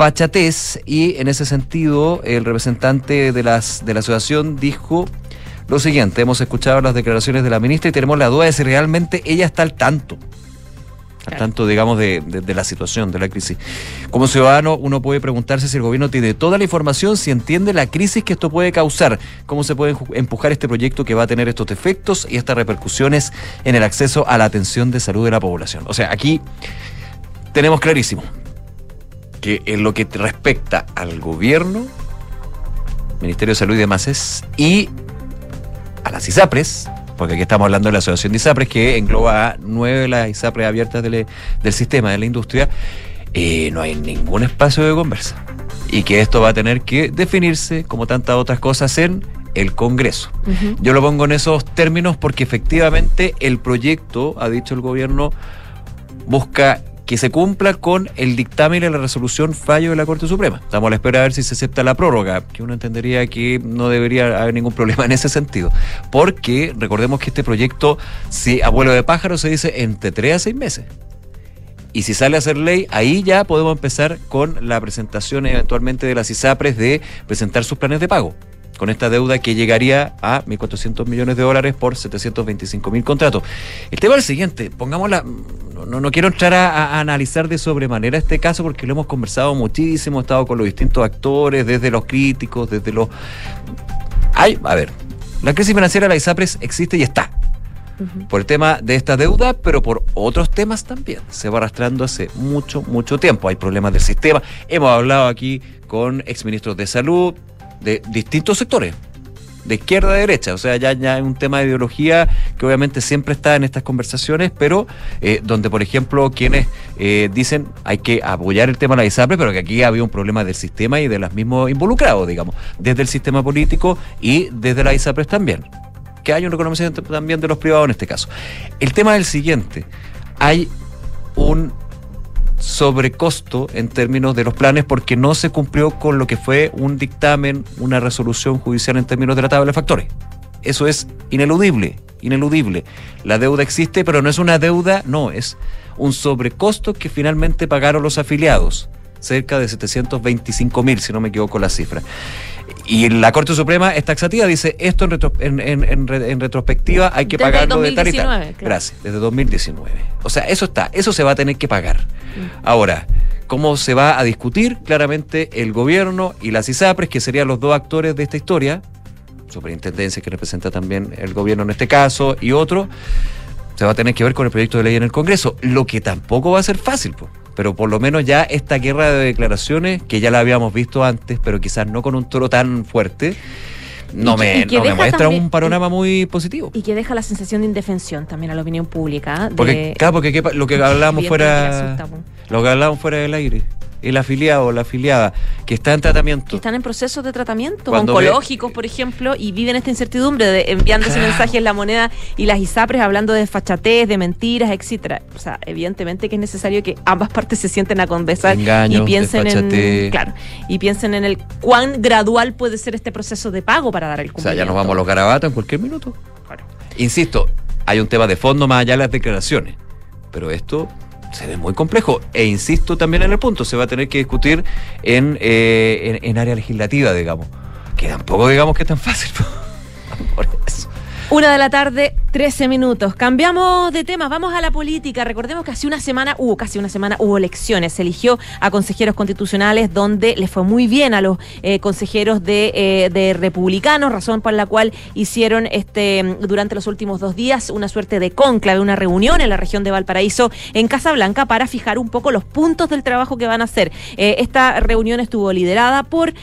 desfachatez y en ese sentido el representante de, las, de la asociación dijo lo siguiente, hemos escuchado las declaraciones de la ministra y tenemos la duda de si realmente ella está al tanto al tanto, digamos, de, de- de la situación, de la crisis. Como ciudadano, uno puede preguntarse si el gobierno tiene toda la información, si entiende la crisis que esto puede causar, cómo se puede empujar este proyecto que va a tener estos efectos y estas repercusiones en el acceso a la atención de salud de la población. O sea, aquí tenemos clarísimo que en lo que respecta al gobierno, Ministerio de Salud y demás es, y a las ISAPRES, porque aquí estamos hablando de la Asociación de ISAPRES, que engloba a nueve de las ISAPRES abiertas del, del sistema de la industria, eh, no hay ningún espacio de conversa. Y que esto va a tener que definirse, como tantas otras cosas, en el Congreso. Yo lo pongo en esos términos porque efectivamente el proyecto, ha dicho el gobierno, busca que se cumpla con el dictamen y la resolución fallo de la Corte Suprema. Estamos a la espera de ver si se acepta la prórroga, que uno entendería que no debería haber ningún problema en ese sentido. Porque recordemos que este proyecto, si abuelo de pájaro se dice entre 3 a 6 meses. Y si sale a ser ley, ahí ya podemos empezar con la presentación eventualmente de las ISAPRES de presentar sus planes de pago. Con esta deuda que llegaría a 1.400 millones de dólares por 725 mil contratos. El tema es el siguiente, pongámosla, no, no, quiero entrar a, a analizar de sobremanera este caso porque lo hemos conversado muchísimo, he estado con los distintos actores, desde los críticos, desde los... Hay, a ver, la crisis financiera de la ISAPRES existe y está por el tema de esta deuda, pero por otros temas también. Se va arrastrando hace mucho, mucho tiempo. Hay problemas del sistema. Hemos hablado aquí con exministros de salud de distintos sectores. De izquierda a derecha, o sea, ya, ya hay un tema de ideología que obviamente siempre está en estas conversaciones, pero eh, donde, por ejemplo, quienes eh, dicen hay que apoyar el tema de la ISAPRE, pero que aquí había un problema del sistema y de los mismos involucrados, digamos, desde el sistema político y desde la ISAPRES también que hay un reconocimiento también de los privados en este caso. El tema es el siguiente, hay un sobrecosto en términos de los planes porque no se cumplió con lo que fue un dictamen, una resolución judicial en términos de la tabla de factores. Eso es ineludible, ineludible. La deuda existe, pero no es una deuda, no, es un sobrecosto que finalmente pagaron los afiliados, cerca de 725 mil, si no me equivoco la cifra. Y la Corte Suprema es taxativa, dice esto en, retro- en, en- en re- en retrospectiva hay que Desde pagarlo de tal y tal. 2019, claro. Gracias, desde 2019. O sea, eso está, eso se va a tener que pagar. Ahora, ¿cómo se va a discutir? Claramente el gobierno y las ISAPRES, que serían los dos actores de esta historia, superintendencia que representa también el gobierno en este caso y otro, se va a tener que ver con el proyecto de ley en el Congreso, lo que tampoco va a ser fácil, po. Pero por lo menos ya esta guerra de declaraciones, que ya la habíamos visto antes, pero quizás no con un toro tan fuerte, no que- me, no me muestra también- un panorama muy positivo. Y que deja la sensación de indefensión también a la opinión pública. De, Porque, claro, porque lo que hablábamos fuera. Lo que hablábamos fuera del aire. El afiliado o la afiliada que está en tratamiento. que están en procesos de tratamiento Cuando oncológicos, por ejemplo, y viven esta incertidumbre de enviando ese mensaje en la moneda y las ISAPRES hablando de desfachatez, de mentiras, etcétera. O sea, evidentemente que es necesario que ambas partes se sienten a conversar Engaños, y piensen en claro, y piensen en el cuán gradual puede ser este proceso de pago para dar el O sea, cumplimiento. ya nos vamos a los garabatos en cualquier minuto. Insisto, hay un tema de fondo más allá de las declaraciones, pero esto se ve muy complejo. E insisto también en el punto, se va a tener que discutir en, eh, en, en área legislativa, digamos. Que tampoco digamos que es tan fácil. (laughs) Por eso. Una de la tarde, 13 minutos. Cambiamos de tema, vamos a la política. Recordemos que hace una semana, hubo casi una semana, hubo elecciones. Se eligió a consejeros constitucionales donde les fue muy bien a los eh, consejeros de, eh, de republicanos, razón por la cual hicieron este durante los últimos dos días una suerte de cónclave, una reunión en la región de Valparaíso, en Casablanca, para fijar un poco los puntos del trabajo que van a hacer. Eh, esta reunión estuvo liderada por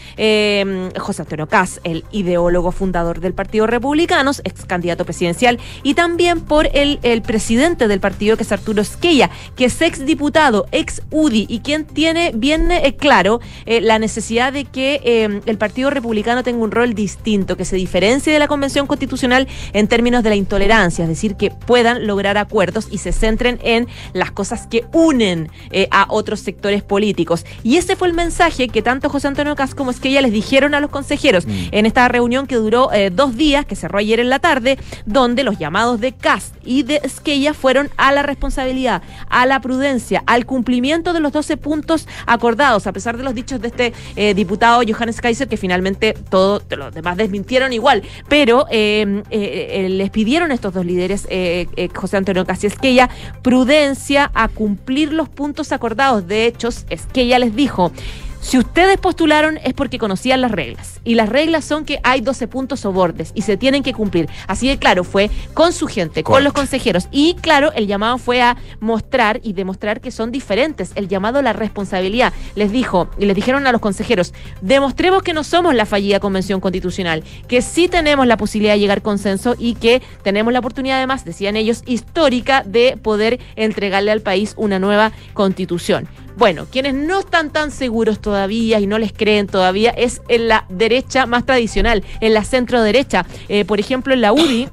José Antonio Caz, el ideólogo fundador del Partido Republicanos, ex candidato presidencial, y también por el, el presidente del partido, que es Arturo Esquella, que es ex diputado, ex UDI, y quien tiene bien eh, claro eh, la necesidad de que eh, el Partido Republicano tenga un rol distinto, que se diferencie de la Convención Constitucional en términos de la intolerancia, es decir, que puedan lograr acuerdos y se centren en las cosas que unen eh, a otros sectores políticos. Y ese fue el mensaje que tanto José Antonio Cas como Esquella les dijeron a los consejeros en esta reunión que duró dos días, que cerró ayer en la tarde, donde los llamados de Cas y de Esquella fueron a la responsabilidad, a la prudencia, al cumplimiento de los 12 puntos acordados, a pesar de los dichos de este eh, diputado Johannes Kaiser, que finalmente todos los demás desmintieron igual, pero eh, eh, eh, les pidieron estos dos líderes, José Antonio Cas y Esquella, prudencia a cumplir los puntos acordados. De hecho, Esquella les dijo, si ustedes postularon es porque conocían las reglas. Y las reglas son que hay 12 puntos o bordes y se tienen que cumplir. Así de claro, fue con su gente, con los consejeros. Y claro, el llamado fue a mostrar y demostrar que son diferentes. El llamado a la responsabilidad. Les dijo, y les dijeron a los consejeros, demostremos que no somos la fallida convención constitucional, que sí tenemos la posibilidad de llegar a consenso y que tenemos la oportunidad además, decían ellos, histórica de poder entregarle al país una nueva constitución. Bueno, quienes no están tan seguros todavía y no les creen todavía es en la derecha más tradicional, en la centro derecha. Eh, por ejemplo, en la UDI.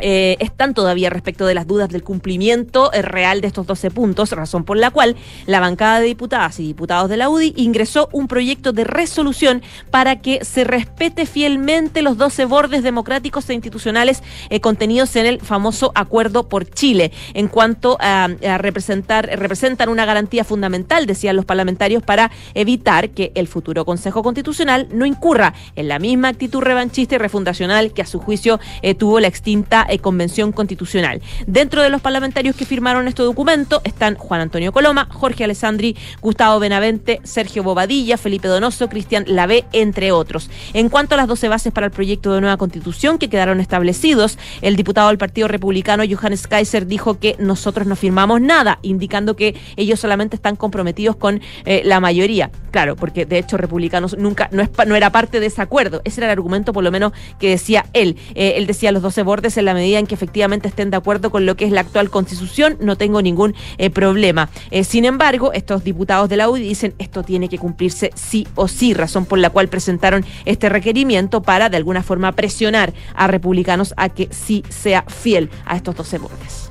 Eh, están todavía respecto de las dudas del cumplimiento eh, real de estos 12 puntos, razón por la cual la bancada de diputadas y diputados de la UDI ingresó un proyecto de resolución para que se respete fielmente los 12 bordes democráticos e institucionales eh, contenidos en el famoso Acuerdo por Chile, en cuanto a, representar, representan una garantía fundamental, decían los parlamentarios, para evitar que el futuro Consejo Constitucional no incurra en la misma actitud revanchista y refundacional que a su juicio tuvo la extinta eh, Convención Constitucional. Dentro de los parlamentarios que firmaron este documento están Juan Antonio Coloma, Jorge Alessandri, Gustavo Benavente, Sergio Bobadilla, Felipe Donoso, Cristian Lavé, entre otros. En cuanto a las 12 bases para el proyecto de nueva constitución que quedaron establecidos, el diputado del Partido Republicano, Johannes Kaiser, dijo que nosotros no firmamos nada, indicando que ellos solamente están comprometidos con eh, la mayoría. Claro, porque de hecho republicanos nunca, no, era parte de ese acuerdo. Ese era el argumento por lo menos que decía él. Eh, él decía los 12 bordes en la medida en que efectivamente estén de acuerdo con lo que es la actual constitución, no tengo ningún eh, problema. Eh, sin embargo, estos diputados de la UDI dicen esto tiene que cumplirse sí o sí, razón por la cual presentaron este requerimiento para de alguna forma presionar a republicanos a que sí sea fiel a estos 12 bordes.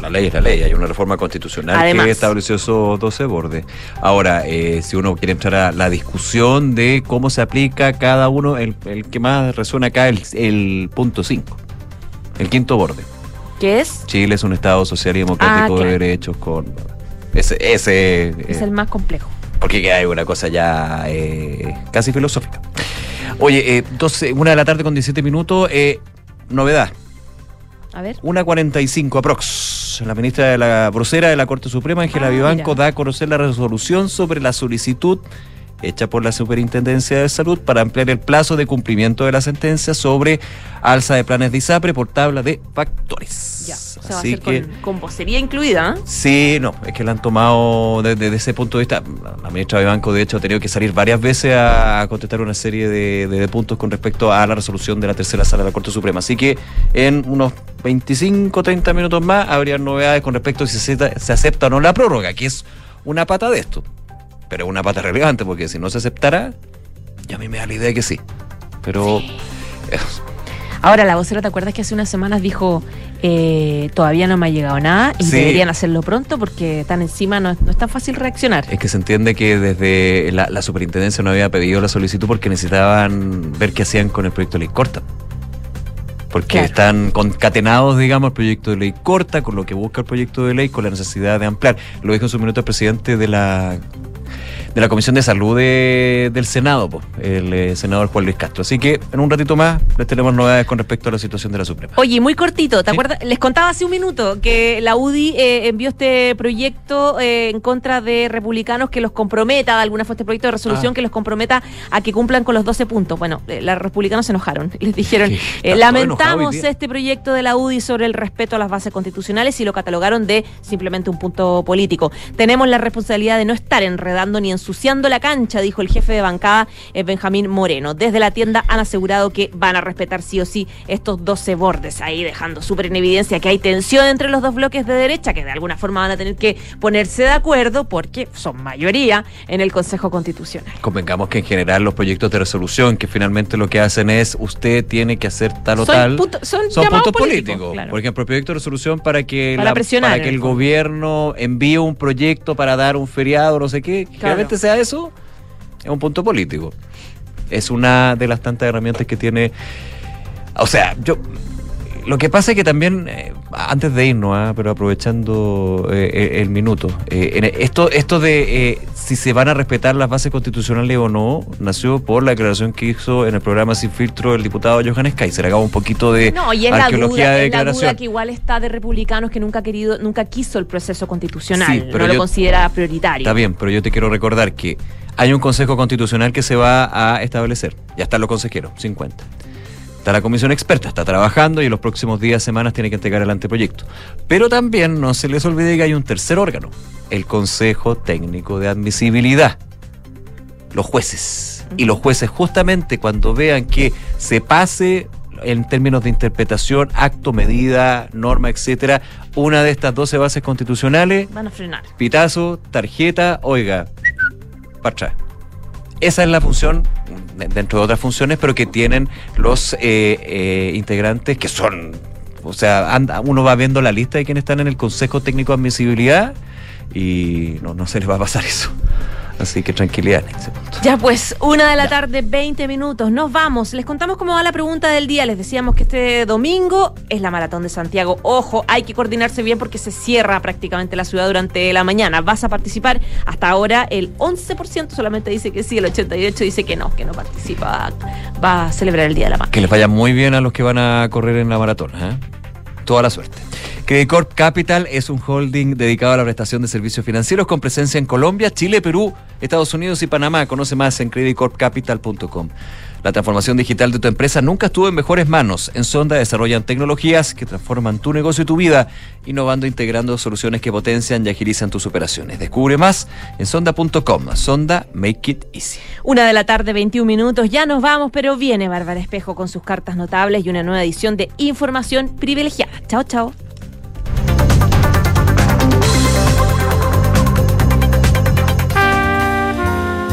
La ley es la ley, hay una reforma constitucional Además. que estableció esos 12 bordes. Ahora, eh, si uno quiere entrar a la discusión de cómo se aplica cada uno, el, el que más resuena acá es el, el punto 5, el quinto borde. ¿Qué es? Chile es un Estado social y democrático Ah, claro. de derechos con... Ese, ese Es eh, el más complejo. porque hay una cosa ya eh, casi filosófica. Oye, eh, 12, una de la tarde con 17 minutos, eh, novedad. A ver. 1.45 aprox. La ministra de la vocera de la Corte Suprema, Ángela Ah, Vivanco, mira. da a conocer la resolución sobre la solicitud hecha por la Superintendencia de Salud para ampliar el plazo de cumplimiento de la sentencia sobre alza de planes de ISAPRE por tabla de factores. Ya. O sea, Así va a ser que- con, con vocería incluida. ¿eh? Sí, no, es que la han tomado desde, desde ese punto de vista. La- ministra de Banco, de hecho, ha tenido que salir varias veces a contestar una serie de, de- de puntos con respecto a la resolución de la tercera sala de la Corte Suprema. Así que en unos 25, 30 minutos más habría novedades con respecto a si se acepta o no la prórroga, que es una pata de esto. Pero es una pata relevante porque si no se aceptara, ya a mí me da la idea de que sí. Pero eh, Ahora, la vocera, ¿te acuerdas que hace unas semanas dijo eh, todavía no me ha llegado nada y Sí. deberían hacerlo pronto porque están encima, no, es- no es tan fácil reaccionar? es que se entiende que desde la, la superintendencia no había pedido la solicitud porque necesitaban ver qué hacían con el proyecto de ley corta. Porque Claro. están concatenados, digamos, el proyecto de ley corta con lo que busca el proyecto de ley, con la necesidad de ampliar. Lo dijo en su minuto el presidente de la de la Comisión de Salud de- del Senado, po, el eh, senador Juan Luis Castro. Así que en un ratito más les tenemos novedades con respecto a la situación de la Suprema. Oye, muy cortito, ¿te acuerdas? Les contaba hace un minuto que la UDI eh, envió este proyecto eh, en contra de republicanos que los comprometa, de alguna forma este proyecto de resolución Ah. que los comprometa a que cumplan con los 12 puntos. Bueno, los republicanos se enojaron y (laughs) les dijeron, Sí, lamentamos este proyecto de la UDI sobre el respeto a las bases constitucionales y lo catalogaron de simplemente un punto político. Tenemos la responsabilidad de no estar enredando ni ensuciando la cancha, dijo el jefe de bancada eh, Benjamín Moreno. Desde la tienda han asegurado que van a respetar sí o sí estos 12 bordes ahí, dejando súper en evidencia que hay tensión entre los dos bloques de derecha, que de alguna forma van a tener que ponerse de acuerdo porque son mayoría en el Consejo Constitucional. Convengamos que en general los proyectos de resolución que finalmente lo que hacen es usted tiene que hacer tal o Son tal. son puntos políticos, políticos. claro. Por ejemplo, el proyecto de resolución para que, Para presionar, para en que el gobierno envíe un proyecto para dar un feriado, no sé qué, sea eso, es un punto político. Es una de las tantas herramientas que tiene. O sea, yo. Lo que pasa es que también, eh, antes de irnos, ah, pero aprovechando eh, eh, el minuto, eh, en esto, esto de eh, si se van a respetar las bases constitucionales o no, nació por la declaración que hizo en el programa Sin Filtro el diputado Johannes Kaiser. Hagamos un poquito de No, y es la arqueología duda, de es la declaración. duda que igual está de republicanos que nunca querido, nunca quiso el proceso constitucional, Sí, pero no lo yo- considera prioritario. Está bien, pero yo te quiero recordar que hay un Consejo Constitucional que se va a establecer. Ya están los consejeros, 50. Está la comisión experta, está trabajando y en los próximos días, semanas tiene que entregar el anteproyecto. Pero también no se les olvide que hay un tercer órgano, el Consejo Técnico de Admisibilidad. Los jueces. Y los jueces justamente cuando vean que se pase en términos de interpretación, acto, medida, norma, etcétera, una de estas 12 bases constitucionales, Van a frenar. pitazo, tarjeta, oiga, para atrás. Esa es la función, de- dentro de otras funciones, pero que tienen los eh, eh, integrantes que son, o sea, anda- uno va viendo la lista de quienes están en el Consejo Técnico de Admisibilidad y no, no se les va a pasar eso. Así que tranquilidad en ese punto. Ya pues, una de la tarde, 20 minutos. Nos vamos. Les contamos cómo va la pregunta del día. Les decíamos que este domingo es la maratón de Santiago. Ojo, hay que coordinarse bien porque se cierra prácticamente la ciudad durante la mañana. ¿Vas a participar? Hasta ahora el 11% solamente dice que sí, el 88% dice que no, que no participa. Va a celebrar el Día de la Madre. Que les vaya muy bien a los que van a correr en la maratón. ¿eh? Toda la suerte. Credit Corp Capital es un holding dedicado a la prestación de servicios financieros con presencia en Colombia, Chile, Perú, Estados Unidos y Panamá. Conoce más en creditcorpcapital.com. La transformación digital de tu empresa nunca estuvo en mejores manos. En Sonda desarrollan tecnologías que transforman tu negocio y tu vida, innovando e integrando soluciones que potencian y agilizan tus operaciones. Descubre más en sonda.com. Sonda, make it easy. Una de la tarde, 21 minutos. Ya nos vamos, pero viene Bárbara Espejo con sus cartas notables y una nueva edición de Información Privilegiada. Chao, chao.